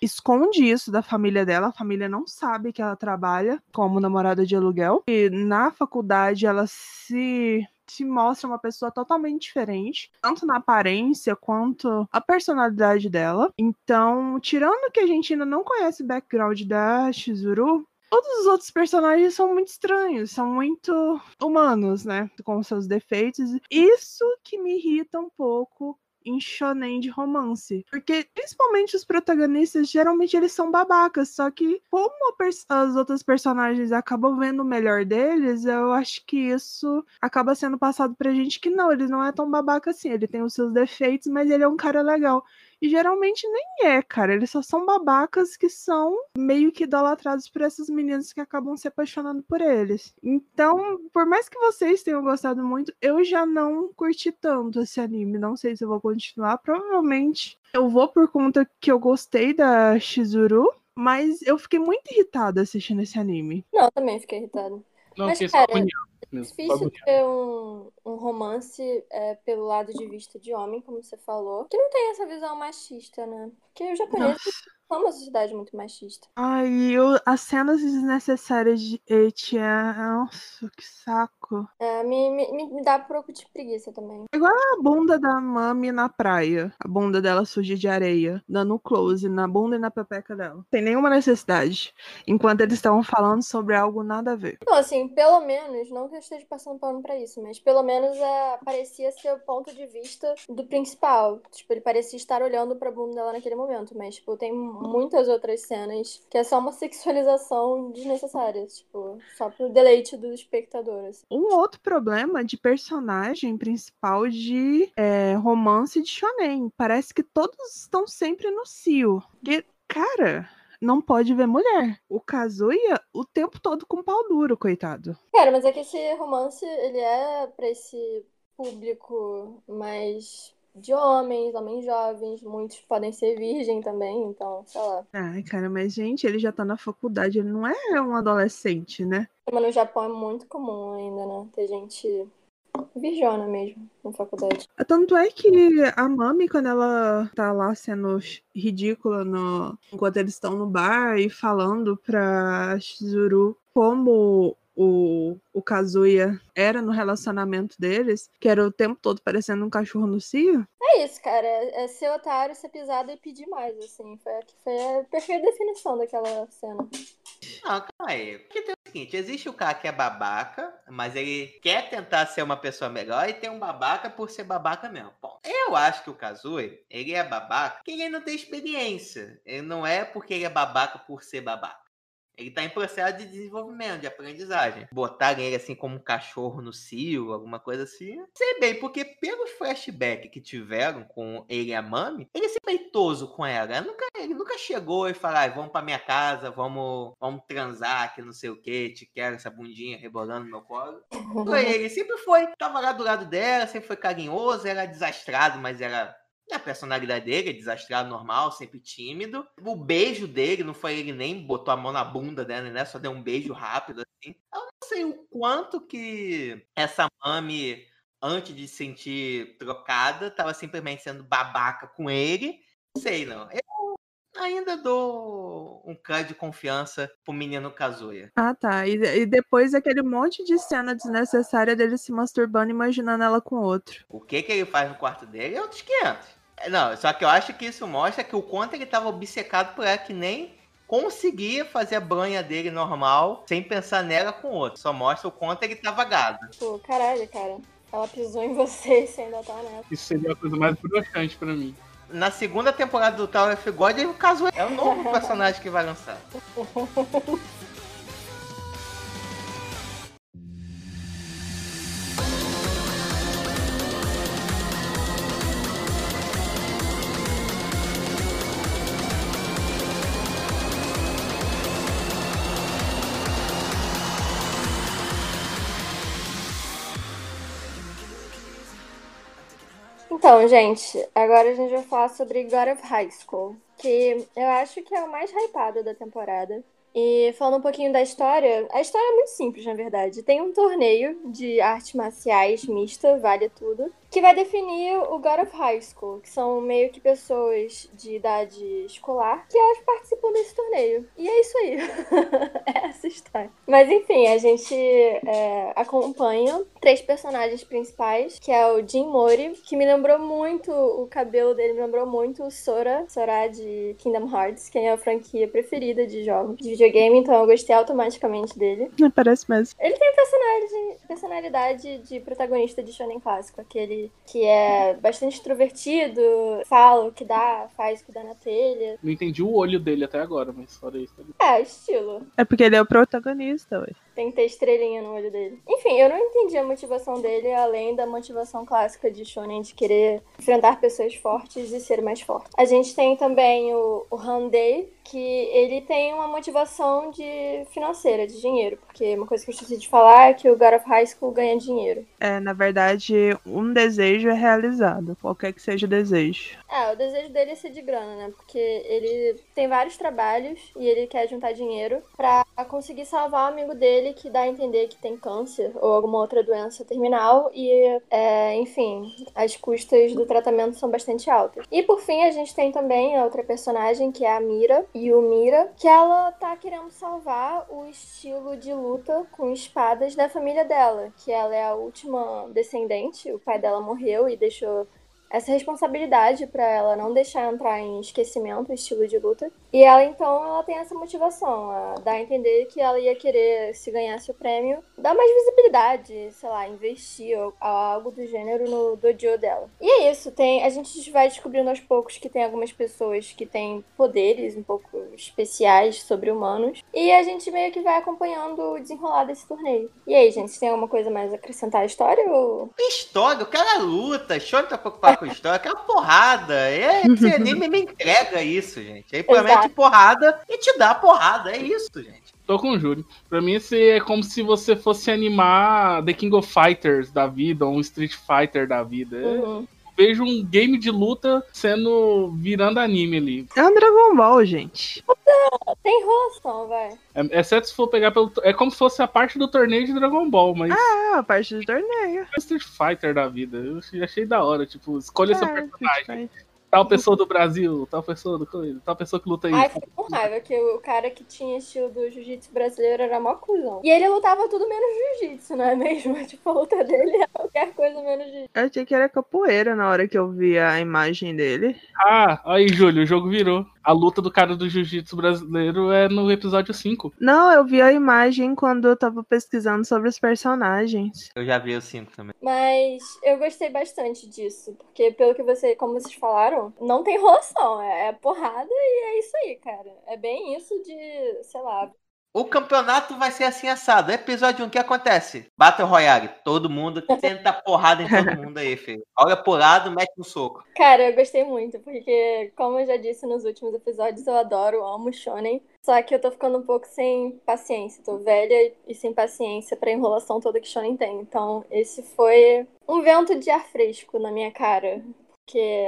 Speaker 3: esconde isso da família dela. A família não sabe que ela trabalha como namorada de aluguel. E na faculdade ela se se mostra uma pessoa totalmente diferente, tanto na aparência quanto a personalidade dela. Então, tirando que a gente ainda não conhece o background da Shizuru, Todos os outros personagens são muito estranhos, são muito humanos, né? Com seus defeitos. Isso que me irrita um pouco em shonen de romance. Porque, principalmente os protagonistas, geralmente eles são babacas. Só que, como as outras personagens acabam vendo o melhor deles, eu acho que isso acaba sendo passado pra gente que não, ele não é tão babaca assim. Ele tem os seus defeitos, mas ele é um cara legal. E geralmente nem é, cara. Eles só são babacas que são meio que idolatrados por essas meninas que acabam se apaixonando por eles. Então, por mais que vocês tenham gostado muito, eu já não curti tanto esse anime. Não sei se eu vou continuar. Provavelmente eu vou por conta que eu gostei da Shizuru. Mas eu fiquei muito irritada assistindo esse anime.
Speaker 5: Não, eu também fiquei irritada.
Speaker 4: Não,
Speaker 5: Mas,
Speaker 4: que
Speaker 5: cara, É difícil ter um, um romance é, pelo lado de vista de homem, como você falou, que não tem essa visão machista, né? Porque os japoneses são uma sociedade muito machista.
Speaker 3: Ai, eu, as cenas desnecessárias de Etia. Nossa, que saco.
Speaker 5: É, me, me, me dá um pouco de preguiça também.
Speaker 3: A bunda da Mami na praia. A bunda dela suja de areia. Dando close na bunda e na pepeca dela. Sem nenhuma necessidade. Enquanto eles estavam falando sobre algo nada a ver.
Speaker 5: Então, assim, pelo menos, não que eu esteja passando pano pra isso, mas pelo menos é, parecia ser o ponto de vista do principal. Tipo, ele parecia estar olhando pra bunda dela naquele momento, mas, tipo, tem muitas outras cenas que é só uma sexualização desnecessária, tipo, só pro deleite do espectador. Assim.
Speaker 3: Um outro problema de personagem principal de é, romance de shonen. Parece que todos estão sempre no cio. E, cara, não pode ver mulher. O Kazuya, o tempo todo com pau duro, coitado.
Speaker 5: Cara, mas é que esse romance, ele é pra esse público mais de homens, homens jovens, muitos podem ser virgem também, então, sei lá.
Speaker 3: Ai, cara, mas gente, ele já tá na faculdade, ele não é um adolescente, né?
Speaker 5: Mas no Japão é muito comum ainda, né? Ter gente virjona mesmo na faculdade.
Speaker 3: Tanto é que a Mami, quando ela tá lá sendo ridícula no... enquanto eles estão no bar e falando pra Shizuru como o, o Kazuya era no relacionamento deles, que era o tempo todo parecendo um cachorro no cio.
Speaker 5: É isso, cara. É ser otário, ser pisado e pedir mais, assim. Foi, foi a perfeita definição daquela cena.
Speaker 2: Não, calma aí. Porque tem o seguinte, existe o cara que é babaca, mas ele quer tentar ser uma pessoa melhor e tem um babaca por ser babaca mesmo. Bom, eu acho que o Kazuya, ele é babaca porque ele não tem experiência. Ele não é porque ele é babaca por ser babaca. Ele tá em processo de desenvolvimento, de aprendizagem. Botarem ele assim como um cachorro no cio, alguma coisa assim. Sei bem, porque pelos flashbacks que tiveram com ele e a Mami, ele é peitoso com ela. Ele nunca, ele nunca chegou e falou, ah, vamos pra minha casa, vamos, vamos transar, que não sei o que, te quero essa bundinha rebolando no meu colo. <laughs> Foi ele, sempre foi. Tava lá do lado dela, sempre foi carinhoso, era desastrado, mas era a personalidade dele é desastrado, normal, sempre tímido. O beijo dele, não foi ele nem botou a mão na bunda dela, né? Só deu um beijo rápido, assim. Eu não sei o quanto que essa mami, antes de se sentir trocada, tava simplesmente sendo babaca com ele. Não sei, não. Eu ainda dou um crédito de confiança pro menino Kazuya.
Speaker 3: Ah, tá. E, e depois aquele monte de cena desnecessária dele se masturbando e imaginando ela com outro.
Speaker 2: O que que ele faz no quarto dele é outros 500. Não, só que eu acho que isso mostra que o quanto ele tava obcecado por ela que nem conseguia fazer a banha dele normal sem pensar nela com outro. Só mostra o quanto ele tava gado.
Speaker 5: Pô, caralho, cara. Ela pisou em você <laughs> e você ainda tá nela.
Speaker 4: Isso seria a coisa mais broxante pra mim.
Speaker 2: Na segunda temporada do Tower of God, ele, o Kazuya é o novo <laughs> personagem que vai lançar. <laughs>
Speaker 5: Então, gente, agora a gente vai falar sobre God of High School, que eu acho que é o mais hypado da temporada. E falando um pouquinho da história, a história é muito simples, na verdade. Tem um torneio de artes marciais mista, vale tudo, que vai definir o God of High School, que são meio que pessoas de idade escolar que elas participam desse torneio. E é isso aí. <laughs> é essa história. Mas enfim, a gente é, acompanha três personagens principais, que é o Jim Mori, que me lembrou muito, o cabelo dele me lembrou muito o Sora, Sora de Kingdom Hearts, que é a franquia preferida de jogos de videogame, então eu gostei automaticamente dele.
Speaker 3: Não parece mesmo.
Speaker 5: Ele tem personalidade, personalidade de protagonista de shonen clássico, aquele que é bastante extrovertido, fala o que dá, faz o que dá na telha.
Speaker 4: Não entendi o olho dele até agora, mas fora isso. tá?
Speaker 5: É, estilo.
Speaker 3: É porque ele é o protagonista, ué.
Speaker 5: Tem que ter estrelinha no olho dele. Enfim, eu não entendi a motivação dele, além da motivação clássica de Shonen de querer enfrentar pessoas fortes e ser mais forte. A gente tem também o, o Handei, que ele tem uma motivação de financeira, de dinheiro. Porque uma coisa que eu esqueci de falar é que o God of High School ganha dinheiro.
Speaker 3: É, na verdade, um desejo é realizado, qualquer que seja o desejo.
Speaker 5: É, o desejo dele é ser de grana, né? Porque ele tem vários trabalhos e ele quer juntar dinheiro pra conseguir salvar o amigo dele que dá a entender que tem câncer ou alguma outra doença terminal e, é, enfim, as custas do tratamento são bastante altas. E por fim, a gente tem também a outra personagem que é a Mira, Yumira, que ela tá querendo salvar o estilo de luta com espadas da família dela, que ela é a última descendente, o pai dela morreu e deixou essa responsabilidade pra ela não deixar entrar em esquecimento o estilo de luta. E ela então ela tem essa motivação, a dar a entender que ela ia querer se ganhasse o prêmio, dar mais visibilidade, sei lá, investir ou algo do gênero no dojo dela. E é isso, tem a gente vai descobrindo aos poucos que tem algumas pessoas que têm poderes um pouco especiais sobre humanos e a gente meio que vai acompanhando o desenrolar desse torneio. E aí, gente, tem alguma coisa mais a acrescentar à história ou
Speaker 2: História, o cara luta, Shonen tá preocupado com história, aquela porrada. É, <laughs> esse anime me entrega isso, gente. Aí promete
Speaker 5: Exato.
Speaker 2: porrada e te dá porrada. É isso, gente.
Speaker 4: Tô com o Júlio. Pra mim, esse é como se você fosse animar The King of Fighters da vida, ou um Street Fighter da vida. Eu
Speaker 5: Uhum.
Speaker 4: Vejo um game de luta sendo virando anime ali.
Speaker 3: É um Dragon Ball, gente.
Speaker 5: Tem enrolação, vai.
Speaker 4: É, exceto se for pegar pelo. É como se fosse a parte do torneio de Dragon Ball, mas
Speaker 3: É a parte do torneio.
Speaker 4: é Street Fighter da vida. Eu achei- achei da hora. Tipo, escolha seu
Speaker 3: É,
Speaker 4: personagem. Tal pessoa do Brasil, tal pessoa do coisa, tal pessoa que luta
Speaker 5: Ai,
Speaker 4: isso.
Speaker 5: fiquei com raiva que o cara que tinha estilo do jiu-jitsu brasileiro era mó cuzão. E ele lutava tudo menos jiu-jitsu, não é mesmo? <laughs> Tipo, a luta dele é qualquer coisa menos jiu-jitsu.
Speaker 3: Eu achei que era capoeira na hora que eu vi a imagem dele.
Speaker 4: Ah, aí, Júlio, o jogo virou. A luta do cara do jiu-jitsu brasileiro é no episódio 5.
Speaker 3: Não, eu vi a imagem quando eu tava pesquisando sobre os personagens.
Speaker 2: Eu já vi o 5 também.
Speaker 5: Mas eu gostei bastante disso. Porque, pelo que você, como vocês falaram, não tem enrolação. É, é porrada e é isso aí, cara. É bem isso de, sei lá.
Speaker 2: O campeonato vai ser assim assado. Episódio 1, o que acontece? Battle Royale. Todo mundo <laughs> tenta porrada em todo mundo aí, filho. Olha pro lado, mete um soco.
Speaker 5: Cara, eu gostei muito, porque, como eu já disse nos últimos episódios, eu adoro, amo Shonen. Só que eu tô ficando um pouco sem paciência. Tô velha e sem paciência pra enrolação toda que Shonen tem. Então, esse foi um vento de ar fresco na minha cara. Porque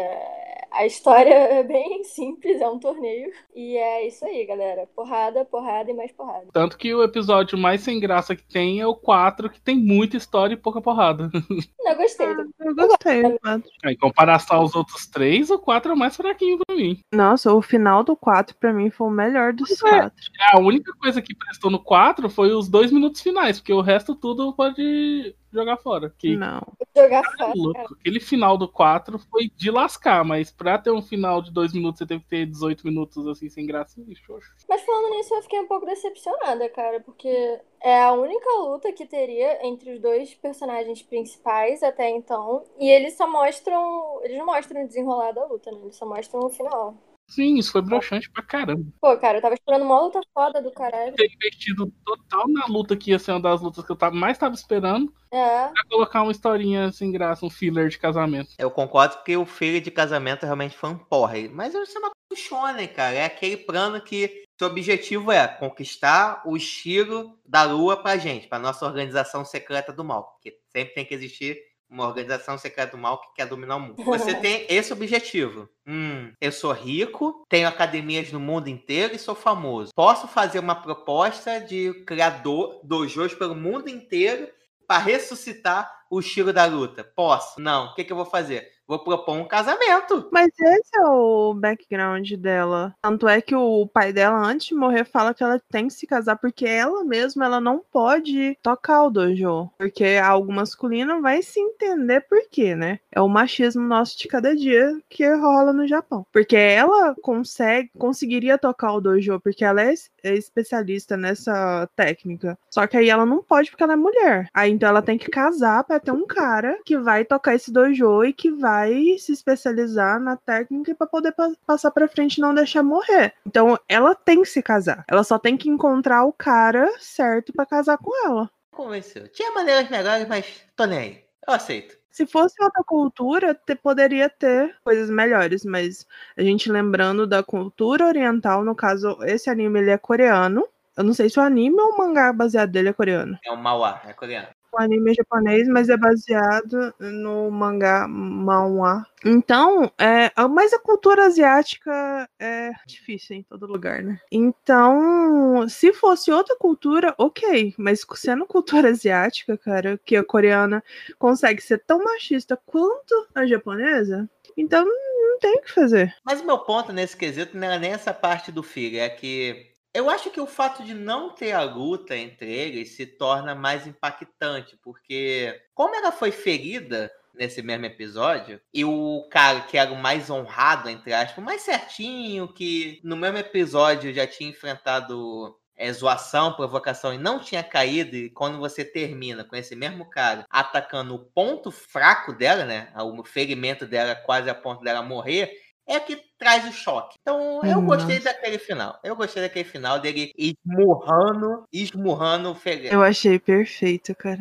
Speaker 5: a história <laughs> é bem simples, é um torneio. E é isso aí, galera. Porrada, porrada e mais porrada.
Speaker 4: Tanto que o episódio mais sem graça que tem é o 4, que tem muita história e pouca porrada.
Speaker 5: Não, <laughs> eu gostei.
Speaker 3: Ah, eu gostei quatro.
Speaker 4: Em comparação aos outros três, o 4 é o mais fraquinho pra mim.
Speaker 3: Nossa, o final do 4 pra mim foi o melhor dos
Speaker 4: Pois é.
Speaker 3: quatro.
Speaker 4: A única coisa que prestou no 4 foi os dois minutos finais, porque o resto tudo pode jogar fora. Que
Speaker 3: Não.
Speaker 5: Jogar
Speaker 4: é
Speaker 5: fora. cara.
Speaker 4: louco. Aquele final do 4 foi de lascar, mas pra ter um final de dois minutos, você teve que ter 18 minutos assim, sem graça. Ih, xoxo.
Speaker 5: Mas falando nisso, eu fiquei um pouco decepcionada, cara, porque é a única luta que teria entre os dois personagens principais até então. E eles só mostram. Eles não mostram o desenrolar da luta, né? Eles só mostram o final.
Speaker 4: Sim, isso foi broxante pra caramba.
Speaker 5: Pô, cara, eu tava esperando uma luta foda do caralho.
Speaker 4: Ter investido total na luta que ia ser uma das lutas que eu tava- mais tava esperando,
Speaker 5: É.
Speaker 4: pra colocar uma historinha sem graça, um filler de casamento.
Speaker 2: Eu concordo porque o filho de casamento realmente foi um porre. Mas isso é uma shonen, cara. É aquele plano que seu objetivo é conquistar o estilo da lua pra gente, pra nossa organização secreta do mal. Porque sempre tem que existir uma organização secreta do mal que quer dominar o mundo. Você <laughs> tem esse objetivo. Hum, eu sou rico, tenho academias no mundo inteiro e sou famoso. Posso fazer uma proposta de criador dojos pelo mundo inteiro para ressuscitar o estilo da luta? Posso? Não. O que, que eu vou fazer? Vou propor um casamento.
Speaker 3: Mas esse é o background dela. Tanto é que o pai dela, antes de morrer, fala que ela tem que se casar porque ela mesma ela não pode tocar o dojo. Porque algo masculino vai se entender por quê, né? É o machismo nosso de cada dia que rola no Japão. Porque ela consegue, conseguiria tocar o dojo, porque ela é, é especialista nessa técnica. Só que aí ela não pode porque ela é mulher. Aí então ela tem que casar pra ter um cara que vai tocar esse dojo e que vai se especializar na técnica para poder pa- passar pra frente e não deixar morrer. Então ela tem que se casar. Ela só tem que encontrar o cara certo pra casar com ela.
Speaker 2: Convenceu. Tinha maneiras melhores, mas tô nem aí. Eu aceito.
Speaker 3: Se fosse outra cultura, te- poderia ter coisas melhores, mas a gente lembrando da cultura oriental, no caso, esse anime ele é coreano. Eu não sei se o anime ou o mangá baseado dele é coreano.
Speaker 2: É um Mauá, é coreano.
Speaker 3: O anime é japonês, mas é baseado no mangá manhwa. Então, é, mas a cultura asiática é difícil em todo lugar, né? Então, se fosse outra cultura, ok. Mas sendo cultura <laughs> asiática, cara, que a coreana consegue ser tão machista quanto a japonesa, então não tem o que fazer.
Speaker 2: Mas o meu ponto nesse quesito não era nem essa parte do filho, é que eu acho que o fato de não ter a luta entre eles se torna mais impactante, porque como ela foi ferida nesse mesmo episódio, e o cara que era o mais honrado, entre aspas, mais certinho, que no mesmo episódio já tinha enfrentado é, zoação, provocação e não tinha caído, e quando você termina com esse mesmo cara atacando o ponto fraco dela, né? O ferimento dela quase a ponto dela morrer, é que traz o choque. Então, eu
Speaker 3: Nossa.
Speaker 2: gostei daquele final. Eu gostei daquele final dele esmurrando, esmurrando o ferimento.
Speaker 3: Eu achei perfeito, cara.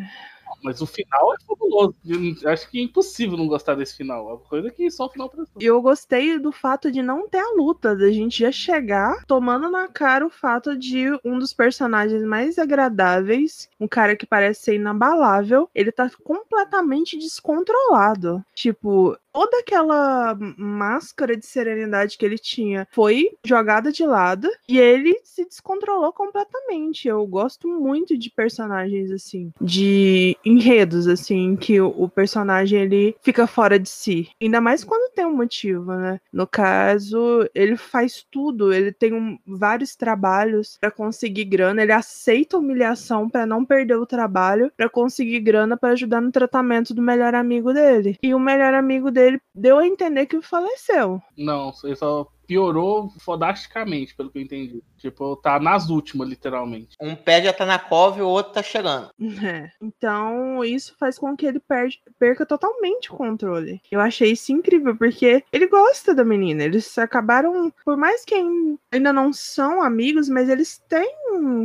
Speaker 4: Mas o final é fabuloso. Eu acho que é impossível não gostar desse final. É uma coisa que só o final prestou.
Speaker 3: E eu gostei do fato de não ter a luta, da gente já chegar tomando na cara o fato de um dos personagens mais agradáveis, um cara que parece ser inabalável, ele tá completamente descontrolado. Tipo, toda aquela máscara de serenidade que ele tinha foi jogada de lado e ele se descontrolou completamente. Eu gosto muito de personagens assim, de enredos assim, que o, personagem ele fica fora de si. Ainda mais quando tem um motivo, né? No caso, ele faz tudo, ele tem um- vários trabalhos pra conseguir grana, ele aceita humilhação pra não perder o trabalho, pra conseguir grana pra ajudar no tratamento do melhor amigo dele. E o melhor amigo dele deu a entender que faleceu.
Speaker 4: Não, ele só piorou fodasticamente, pelo que eu entendi. Tipo, tá nas últimas, literalmente.
Speaker 2: Um pé já tá na cova e o outro tá chegando.
Speaker 3: É. Então, isso faz com que ele perde- perca totalmente o controle. Eu achei isso incrível, porque ele gosta da menina. Eles acabaram, por mais que ain- ainda não são amigos, mas eles têm.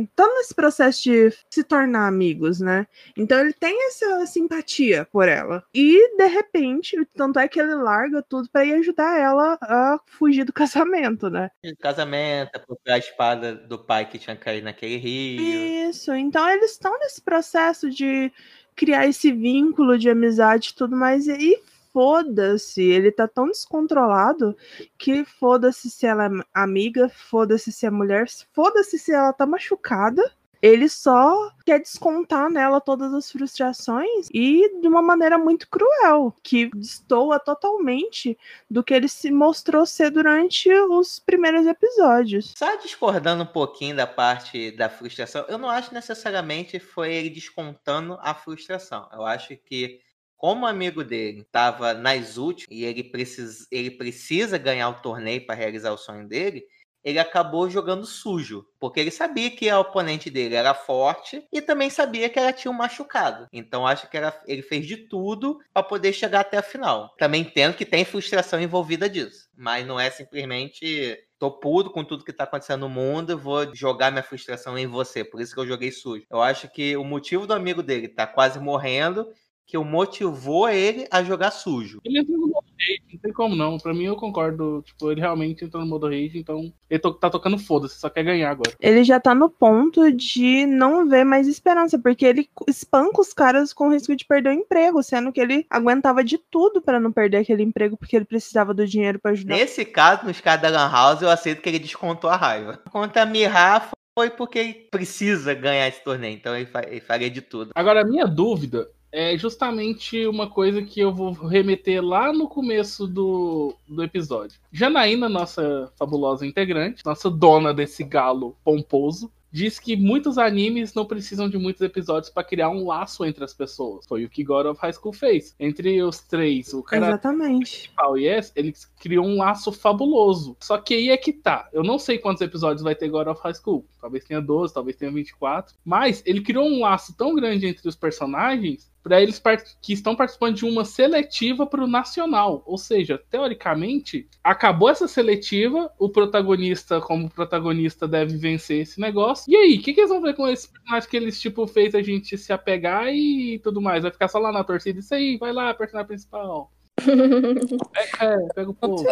Speaker 3: estão nesse processo de se tornar amigos, né? Então ele tem essa simpatia por ela. E, de repente, tanto é que ele larga tudo pra ir ajudar ela a fugir do casamento, né?
Speaker 2: De casamento, é a espada do pai que tinha caído naquele rio.
Speaker 3: Isso, então eles estão nesse processo de criar esse vínculo de amizade e tudo mais, e foda-se, ele tá tão descontrolado que foda-se se ela é amiga, foda-se se é mulher, foda-se se ela tá machucada. Ele só quer descontar nela todas as frustrações e de uma maneira muito cruel, que destoa totalmente do que ele se mostrou ser durante os primeiros episódios.
Speaker 2: Só discordando um pouquinho da parte da frustração, eu não acho necessariamente foi ele descontando a frustração. Eu acho que como amigo dele estava nas últimas e ele precisa, ele precisa ganhar o torneio para realizar o sonho dele, ele acabou jogando sujo, porque ele sabia que a oponente dele era forte e também sabia que ela tinha um machucado. Então acho que era, ele fez de tudo para poder chegar até a final. Também entendo que tem frustração envolvida disso, mas não é simplesmente tô puto com tudo que tá acontecendo no mundo, vou jogar minha frustração em você. Por isso que eu joguei sujo. Eu acho que o motivo do amigo dele tá quase morrendo que o motivou ele a jogar sujo.
Speaker 4: Ele entrou no modo rage, não tem como não. Pra mim eu concordo. Tipo, ele realmente entrou no modo rage, então ele to tá tocando foda-se, só quer ganhar agora.
Speaker 3: Ele já tá no ponto de não ver mais esperança, porque ele espanca os caras com o risco de perder o emprego, sendo que ele aguentava de tudo para não perder aquele emprego, porque ele precisava do dinheiro para ajudar.
Speaker 2: Nesse caso, nos casos da Lan House, eu aceito que ele descontou a raiva. Quanto a Mirra, foi porque ele precisa ganhar esse torneio, então ele, fa ele faria de tudo.
Speaker 4: Agora, a minha dúvida é justamente uma coisa que eu vou remeter lá no começo do, do episódio. Janaína, nossa fabulosa integrante, nossa dona desse galo pomposo, diz que muitos animes não precisam de muitos episódios para criar um laço entre as pessoas. Foi o que God of High School fez. Entre os três, o cara
Speaker 3: Exatamente.
Speaker 4: principal e esse, ele criou um laço fabuloso. Só que aí é que tá. Eu não sei quantos episódios vai ter God of High School. Talvez tenha 12, talvez tenha 24. Mas ele criou um laço tão grande entre os personagens para eles que estão participando de uma seletiva para o nacional. Ou seja, teoricamente, acabou essa seletiva, o protagonista, como protagonista, deve vencer esse negócio. E aí, o que, que, eles vão ver com esse personagem que eles, tipo, fez a gente se apegar e tudo mais? Vai ficar só lá na torcida? Isso aí, vai lá, personagem principal. É, é, pega o povo.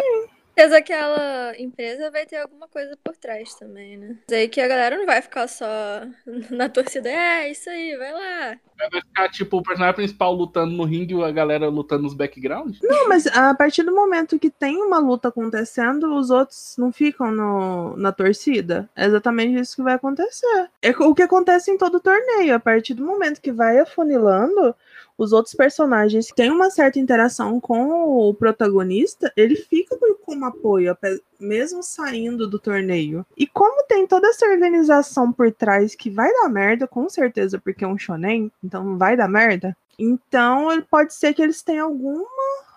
Speaker 5: Certeza que aquela empresa vai ter alguma coisa por trás também, né? Mas aí que a galera não vai ficar só <laughs> na torcida, é isso aí, vai lá.
Speaker 4: Vai ficar tipo o personagem principal lutando no ringue e a galera lutando nos backgrounds?
Speaker 3: Não, mas a partir do momento que tem uma luta acontecendo, os outros não ficam no, na torcida. É exatamente isso que vai acontecer. É o que acontece em todo torneio. A partir do momento que vai afunilando, os outros personagens têm uma certa interação com o protagonista, ele fica como apoio, mesmo saindo do torneio. E como tem toda essa organização por trás que vai dar merda, com certeza, porque é um shonen, então vai dar merda. Então, pode ser que eles tenham alguma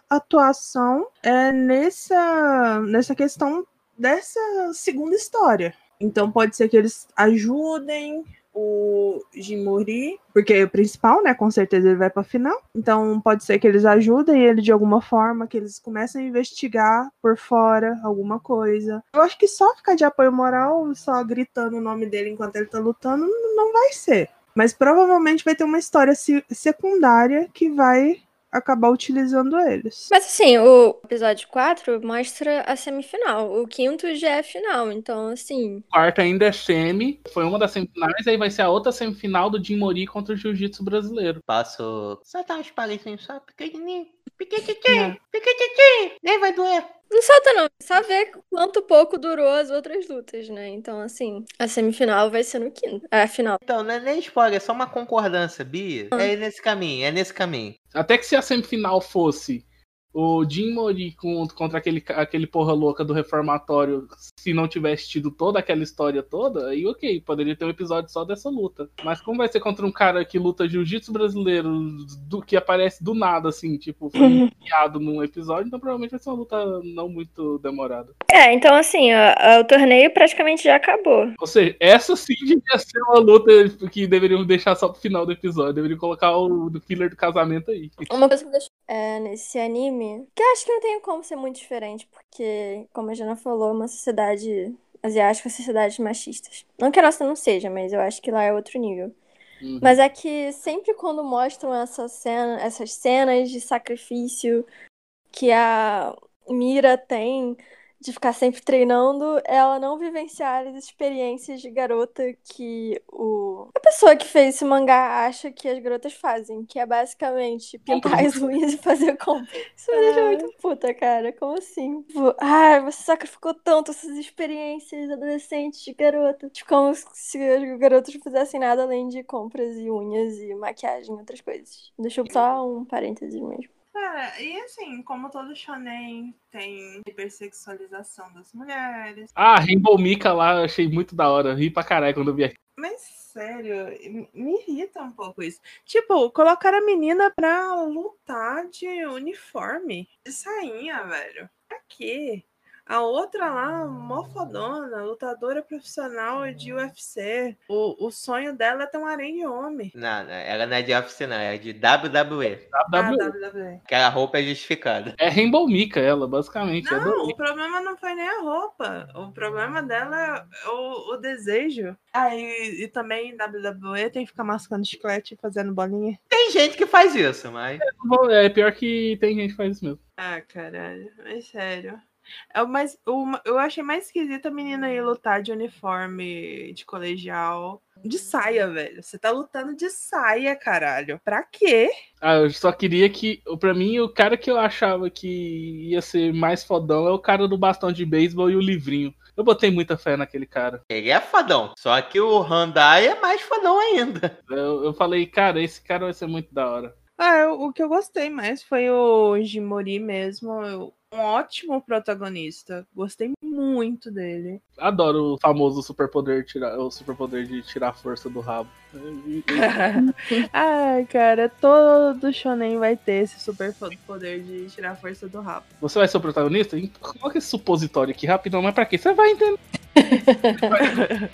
Speaker 3: atuação é, nessa, nessa questão dessa segunda história. Então, pode ser que eles ajudem o Jimuri, porque é o principal, né? Com certeza ele vai pra final. Então pode ser que eles ajudem ele de alguma forma, que eles comecem a investigar por fora alguma coisa. Eu acho que só ficar de apoio moral, só gritando o nome dele enquanto ele tá lutando, não vai ser. Mas provavelmente vai ter uma história secundária que vai acabar utilizando eles.
Speaker 5: Mas assim, o episódio 4 mostra a semifinal. O quinto já é final, então assim.
Speaker 4: O quarto ainda é semi. Foi uma das semifinais, aí vai ser a outra semifinal do Jim Mori contra o Jiu-Jitsu brasileiro.
Speaker 2: Passo. Só tá uns palitinhos só pequenininho. Piquititinho, piquititinho, nem vai doer.
Speaker 5: Não solta não, só ver quanto pouco durou as outras lutas, né? Então, assim, a semifinal vai ser no quinto. É a final.
Speaker 2: Então, não é nem spoiler, é só uma concordância, Bia. Ah. É nesse caminho, é nesse caminho.
Speaker 4: Até que se a semifinal fosse o Jim Mori contra aquele, aquele porra louca do reformatório, se não tivesse tido toda aquela história toda, aí ok, poderia ter um episódio só dessa luta. Mas como vai ser contra um cara que luta jiu-jitsu brasileiro, do, que aparece do nada, assim, tipo, foi enfiado num episódio, então provavelmente vai ser uma luta não muito demorada.
Speaker 5: É, então assim, o torneio praticamente já acabou.
Speaker 4: Ou seja, essa sim <laughs> devia ser uma luta que deveriam deixar só pro final do episódio, deveriam colocar o do killer do casamento aí.
Speaker 5: Uma coisa que é, nesse anime, que eu acho que não tem como ser muito diferente, porque, como a Jana falou, é uma sociedade asiática, sociedades machistas. Não que a nossa não seja, mas eu acho que lá é outro nível. Uhum. Mas é que sempre quando mostram essa cena, essas cenas de sacrifício que a Mira tem, de ficar sempre treinando, ela não vivenciar as experiências de garota que o a pessoa que fez esse mangá acha que as garotas fazem, que é basicamente pintar as unhas e fazer compra. Isso me deixa muito puta, cara. Como assim? Ai, você sacrificou tanto essas experiências adolescentes de garota. Tipo, como se as garotas não fizessem nada além de compras e unhas e maquiagem e outras coisas. Deixa eu só um parênteses mesmo.
Speaker 3: Cara, e assim, como todo shonen tem hipersexualização das mulheres.
Speaker 4: Ah, Rainbow Mika lá, eu achei muito da hora. Ri pra caralho quando eu vi aqui.
Speaker 3: Mas sério, me- irrita um pouco isso. Tipo, colocar a menina pra lutar de uniforme, de sainha, velho. Pra quê? A outra lá, mó fodona, lutadora profissional de UFC. O, o sonho dela é ter um harém de homem.
Speaker 2: Não, não, ela não é de UFC, não, é de WWE.
Speaker 3: Ah,
Speaker 4: WWE.
Speaker 3: WWE.
Speaker 2: Aquela roupa é justificada.
Speaker 4: É Rainbow Mika ela, basicamente. é
Speaker 3: Não,
Speaker 4: do-
Speaker 3: o problema não foi nem a roupa. O problema dela é o, o desejo. Ah, e, e também WWE tem que ficar mascando chiclete e fazendo bolinha.
Speaker 2: Tem gente que faz isso, mas.
Speaker 4: Bom, É pior que tem gente que faz isso mesmo.
Speaker 3: Ah, caralho. Mas sério. É o mais, o- eu achei mais esquisito a menina ir lutar de uniforme de colegial. De saia, velho. Você tá lutando de saia, caralho. Pra quê?
Speaker 4: Ah, eu só queria que. Pra mim, o cara que eu achava que ia ser mais fodão é o cara do bastão de beisebol e o livrinho. Eu botei muita fé naquele cara.
Speaker 2: Ele é fodão. Só que o Handai é mais fodão ainda.
Speaker 4: Eu, eu falei, cara, esse cara vai ser muito da hora.
Speaker 3: Ah, eu- o que eu gostei mais foi o Jimori mesmo. eu- Um ótimo protagonista. Gostei muito dele.
Speaker 4: Adoro o famoso superpoder, tirar, o superpoder de tirar a força do rabo. <laughs>
Speaker 3: Ai, cara, todo shonen vai ter esse super fo- poder de tirar a força do rabo.
Speaker 4: Você vai ser o protagonista? Então, Coloca esse supositório aqui rapidão, mas pra quê? Você vai entender. <laughs>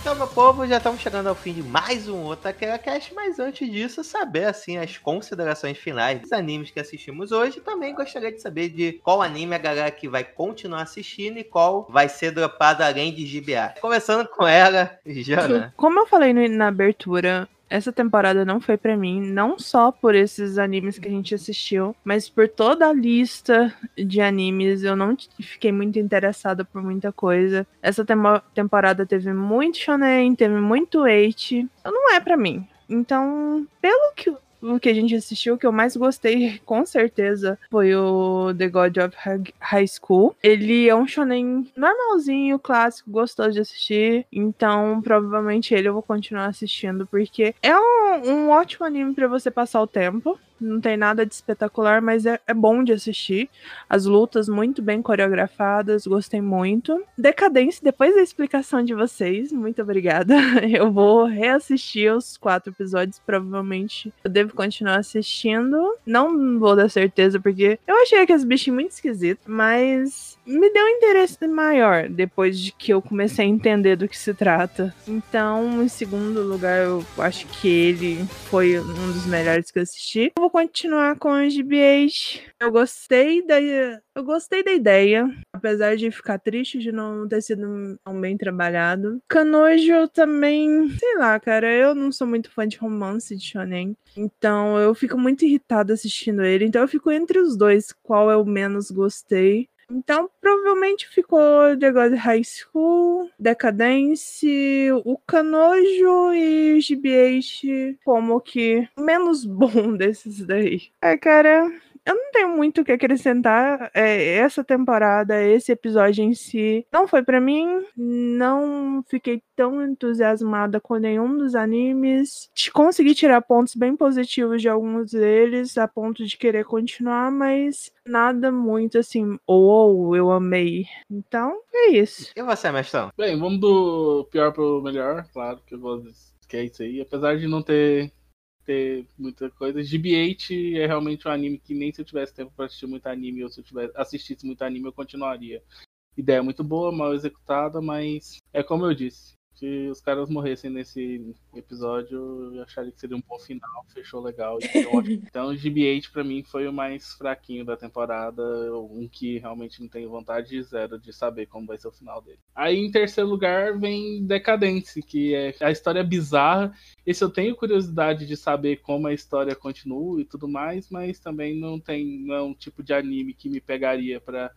Speaker 2: Então, meu povo, já estamos chegando ao fim de mais um Otakera Cast, mas antes disso, saber assim as considerações finais dos animes que assistimos hoje. Também gostaria de saber de qual anime a galera que vai continuar assistindo e qual vai ser dropado além de GBA. Começando com ela, Jana.
Speaker 3: Como eu falei na abertura, essa temporada não foi pra mim, não só por esses animes que a gente assistiu, mas por toda a lista de animes. Eu não fiquei muito interessada por muita coisa. Essa temo- temporada teve muito shonen, teve muito eight. Então não é pra mim. Então, pelo que o que a gente assistiu, que eu mais gostei, <laughs> com certeza, foi o The God of High- School. Ele é um shonen normalzinho, clássico, gostoso de assistir. Então, provavelmente ele eu vou continuar assistindo, porque é um, um ótimo anime pra você passar o tempo. Não tem nada de espetacular, mas é, é bom de assistir. As lutas muito bem coreografadas, gostei muito. Decadência, depois da explicação de vocês, muito obrigada. <laughs> Eu vou reassistir os quatro episódios, provavelmente eu devo continuar assistindo. Não vou dar certeza, porque eu achei aqueles bichos muito esquisitos, mas me deu um interesse maior depois de que eu comecei a entender do que se trata. Então, em segundo lugar, eu acho que ele foi um dos melhores que eu assisti. Eu vou continuar com o GBH. Eu gostei da eu gostei da ideia, apesar de ficar triste de não ter sido tão bem trabalhado. Canojo também, sei lá, cara, eu não sou muito fã de romance de shonen. Então eu fico muito irritada assistindo ele. Então eu fico entre os dois, qual eu menos gostei. Então, provavelmente ficou The God High School, Decadence, o Canojo e o GBH como que menos bom <laughs> desses daí. É, cara, eu não tenho muito o que acrescentar. É, essa temporada, esse episódio em si, não foi pra mim. Não fiquei tão entusiasmada com nenhum dos animes. Consegui tirar pontos bem positivos de alguns deles, a ponto de querer continuar, mas nada muito assim, ou eu amei. Então, é isso.
Speaker 2: E você, mestrão?
Speaker 4: Bem, vamos do pior pro melhor, claro que eu vou que é isso aí. Apesar de não ter, ter muita coisa, GB8 é realmente um anime que nem se eu tivesse tempo pra assistir muito anime, ou se eu tivesse assistisse muito anime, eu continuaria. Ideia muito boa, mal executada, mas é como eu disse. Que os caras morressem nesse episódio, eu acharia que seria um bom final, fechou legal. Então, <laughs> então o GB8 pra mim foi o mais fraquinho da temporada, um que realmente não tenho vontade zero de saber como vai ser o final dele. Aí em terceiro lugar vem Decadence, que é a história bizarra. Esse eu tenho curiosidade de saber como a história continua e tudo mais, mas também não tem não é um tipo de anime que me pegaria para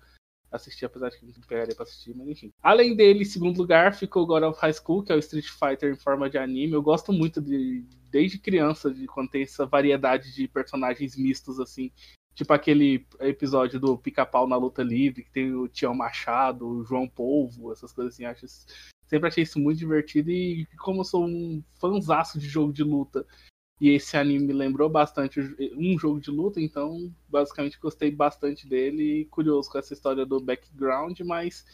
Speaker 4: assistir, apesar de que não pegaria pra assistir, mas enfim. Além dele, em segundo lugar, ficou God of High School, que é o Street Fighter em forma de anime. Eu gosto muito de, desde criança, de quando tem essa variedade de personagens mistos, assim. Tipo aquele episódio do Pica-Pau na luta livre, que tem o Tião Machado, o João Polvo, essas coisas assim. Acho, sempre achei isso muito divertido. E como eu sou um fanzaço de jogo de luta e esse anime me lembrou bastante um jogo de luta, então basicamente gostei bastante dele e curioso com essa história do background, mas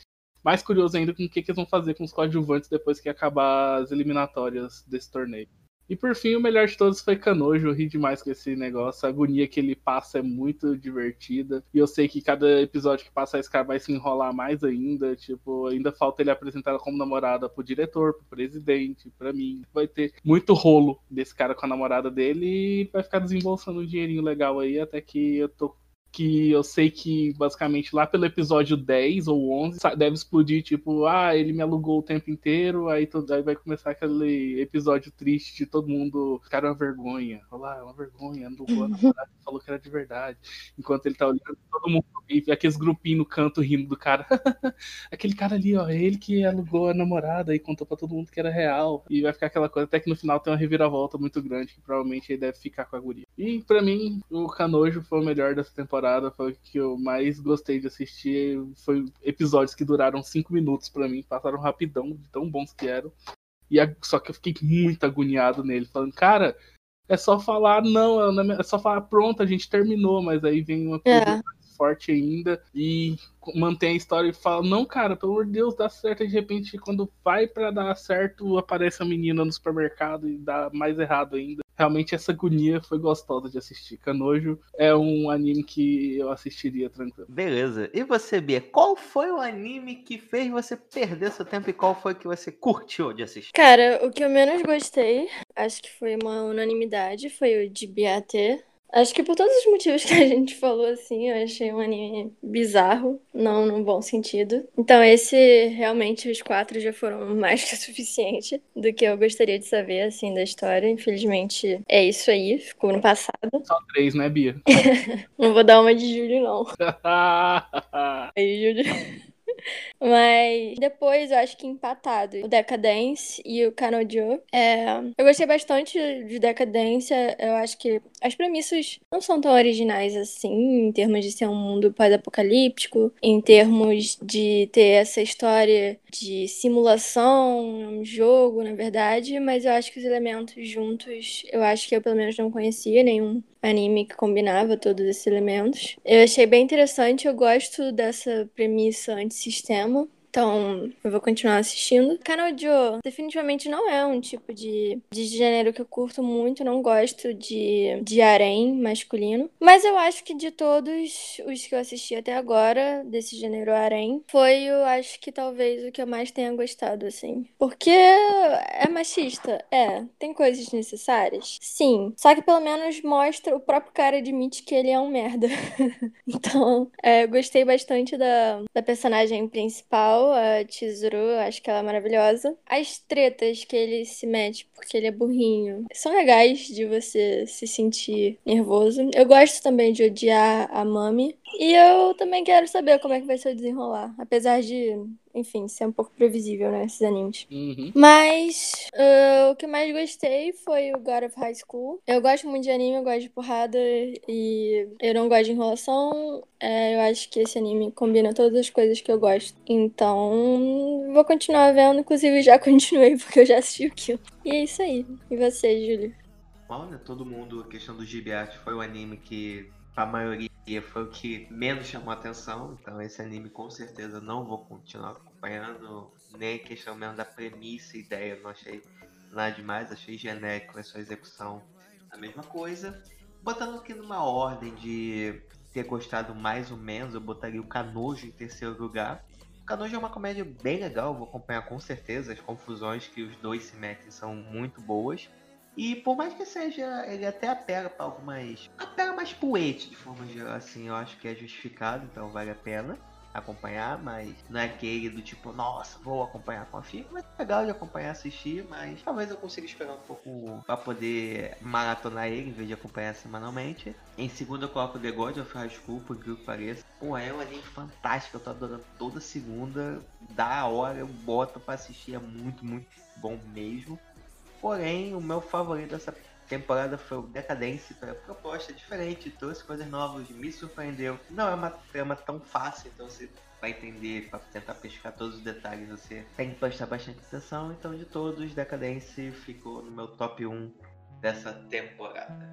Speaker 4: mais curioso ainda com o que, que eles vão fazer com os coadjuvantes depois que acabar as eliminatórias desse torneio. E por fim, o melhor de todos foi Canojo. Eu ri demais com esse negócio. A agonia que ele passa é muito divertida. E eu sei que cada episódio que passa, esse cara vai se enrolar mais ainda. Tipo, ainda falta ele apresentar como namorada pro diretor, pro presidente, pra mim. Vai ter muito rolo desse cara com a namorada dele e vai ficar desembolsando um dinheirinho legal aí até que eu tô que eu sei que basicamente lá pelo episódio 10 ou 11 deve explodir, tipo, ah, ele me alugou o tempo inteiro, aí, todo, aí vai começar aquele episódio triste de todo mundo ficar uma vergonha. Olá, é uma vergonha, alugou a namorada, falou que era de verdade. Enquanto ele tá olhando, todo mundo, e aqueles grupinhos no canto rindo do cara. <laughs> Aquele cara ali, ó, é ele que alugou a namorada e contou pra todo mundo que era real. E vai ficar aquela coisa, até que no final tem uma reviravolta muito grande, que provavelmente ele deve ficar com a guria. E para mim, o Canojo foi o melhor dessa temporada foi o que eu mais gostei de assistir. Foi episódios que duraram cinco minutos para mim, passaram rapidão, de tão bons que eram. E a, só que eu fiquei muito agoniado nele, falando, cara, é só falar, não, é, é só falar, pronto, a gente terminou, mas aí vem uma coisa é. mais forte ainda e mantém a história e fala, não, cara, pelo amor de Deus, dá certo. E de repente, quando vai para dar certo, aparece a menina no supermercado e dá mais errado ainda realmente essa agonia foi gostosa de assistir. Canojo é um anime que eu assistiria tranquilo.
Speaker 2: Beleza. E você, Bia, qual foi o anime que fez você perder seu tempo e qual foi que você curtiu de assistir?
Speaker 5: Cara, o que eu menos gostei, acho que foi uma unanimidade, foi o de BAT. Acho que por todos os motivos que a gente falou, assim, eu achei um anime bizarro, não no bom sentido. Então, esse, realmente, os quatro já foram <laughs> mais que o suficiente do que eu gostaria de saber, assim, da história. Infelizmente, é isso aí, ficou no passado.
Speaker 4: Só três, né, Bia? <laughs>
Speaker 5: não vou dar uma de Júlio, não. <laughs> aí, Júlio. Mas depois eu acho que empatado. O Decadence e o Kanojo. É... Eu gostei bastante de Decadência. Eu acho que as premissas não são tão originais assim, em termos de ser um mundo pós-apocalíptico, em termos de ter essa história de simulação, um jogo, na verdade. Mas eu acho que os elementos juntos, eu acho que eu pelo menos não conhecia nenhum anime que combinava todos esses elementos. Eu achei bem interessante, eu gosto dessa premissa antissistema. Então, eu vou continuar assistindo. Kanojo definitivamente não é um tipo de, de gênero que eu curto muito. Não gosto de, de harém masculino. Mas eu acho que de todos os que eu assisti até agora, desse gênero harém, foi, eu acho que talvez o que eu mais tenha gostado, assim. Porque é machista? É. Tem coisas necessárias? Sim. Só que pelo menos mostra, o próprio cara admite que ele é um merda. <laughs> então, é, eu gostei bastante da, da personagem principal a Chizuru, acho que ela é maravilhosa. As tretas que ele se mete porque ele é burrinho são legais de você se sentir nervoso. Eu gosto também de odiar a Mami. E eu também quero saber como é que vai ser o desenrolar. Apesar de enfim, ser um pouco previsível, né, esses animes.
Speaker 4: Uhum.
Speaker 5: Mas uh, o que mais gostei foi o God of High School. Eu gosto muito de anime, eu gosto de porrada e eu não gosto de enrolação. É, acho que esse anime combina todas as coisas que eu gosto. Então, vou continuar vendo. Inclusive, já <laughs> continuei porque eu já assisti o Kill. E é isso aí. E você, Júlio?
Speaker 2: Olha, todo mundo, a questão do Gibiate foi o anime que a maioria foi o que menos chamou atenção, então esse anime com certeza não vou continuar acompanhando, nem questão mesmo da premissa e ideia, não achei nada demais, achei genérico a sua execução a mesma coisa. Botando aqui numa ordem de ter gostado mais ou menos, eu botaria o Canojo em terceiro lugar. Kanojo é uma comédia bem legal, vou acompanhar com certeza. As confusões que os dois se metem são muito boas. E por mais que seja, ele até apela para algumas. apela mais poete de forma geral, assim, eu acho que é justificado, então vale a pena acompanhar, mas não é aquele do tipo, nossa, vou acompanhar com a FIA, mas é legal de acompanhar, assistir, mas talvez eu consiga esperar um pouco para poder maratonar ele em vez de acompanhar semanalmente. Em segundo eu coloco The God of High School, por que pareça. Pô, é um anime fantástico, eu tô adorando toda segunda, da hora eu boto para assistir, é muito, muito bom mesmo. Porém, o meu favorito dessa temporada foi o Decadência, foi a proposta diferente, trouxe coisas novas, me surpreendeu. Não é uma trama tão fácil, então você vai entender, para tentar pescar todos os detalhes, você tem que prestar bastante atenção. Então, de todos, Decadência ficou no meu top 1 dessa temporada.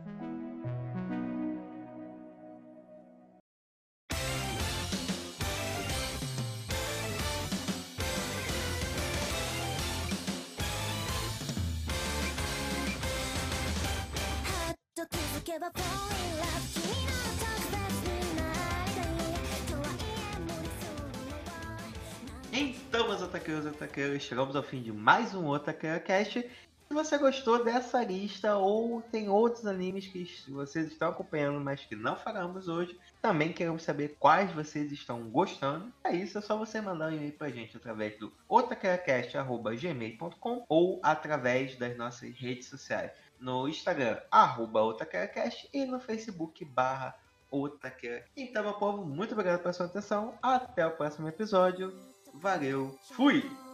Speaker 2: Então, meus otaqueiros e otaqueiras, chegamos ao fim de mais um Otaqueira Cast. Se você gostou dessa lista ou tem outros animes que vocês estão acompanhando, mas que não falamos hoje, também queremos saber quais vocês estão gostando. É isso, é só você mandar um e-mail pra gente através do otaqueracast.gmail.com ou através das nossas redes sociais. No Instagram, arroba e no Facebook, barra. Então, meu povo, muito obrigado pela sua atenção. Até o próximo episódio. Valeu, fui!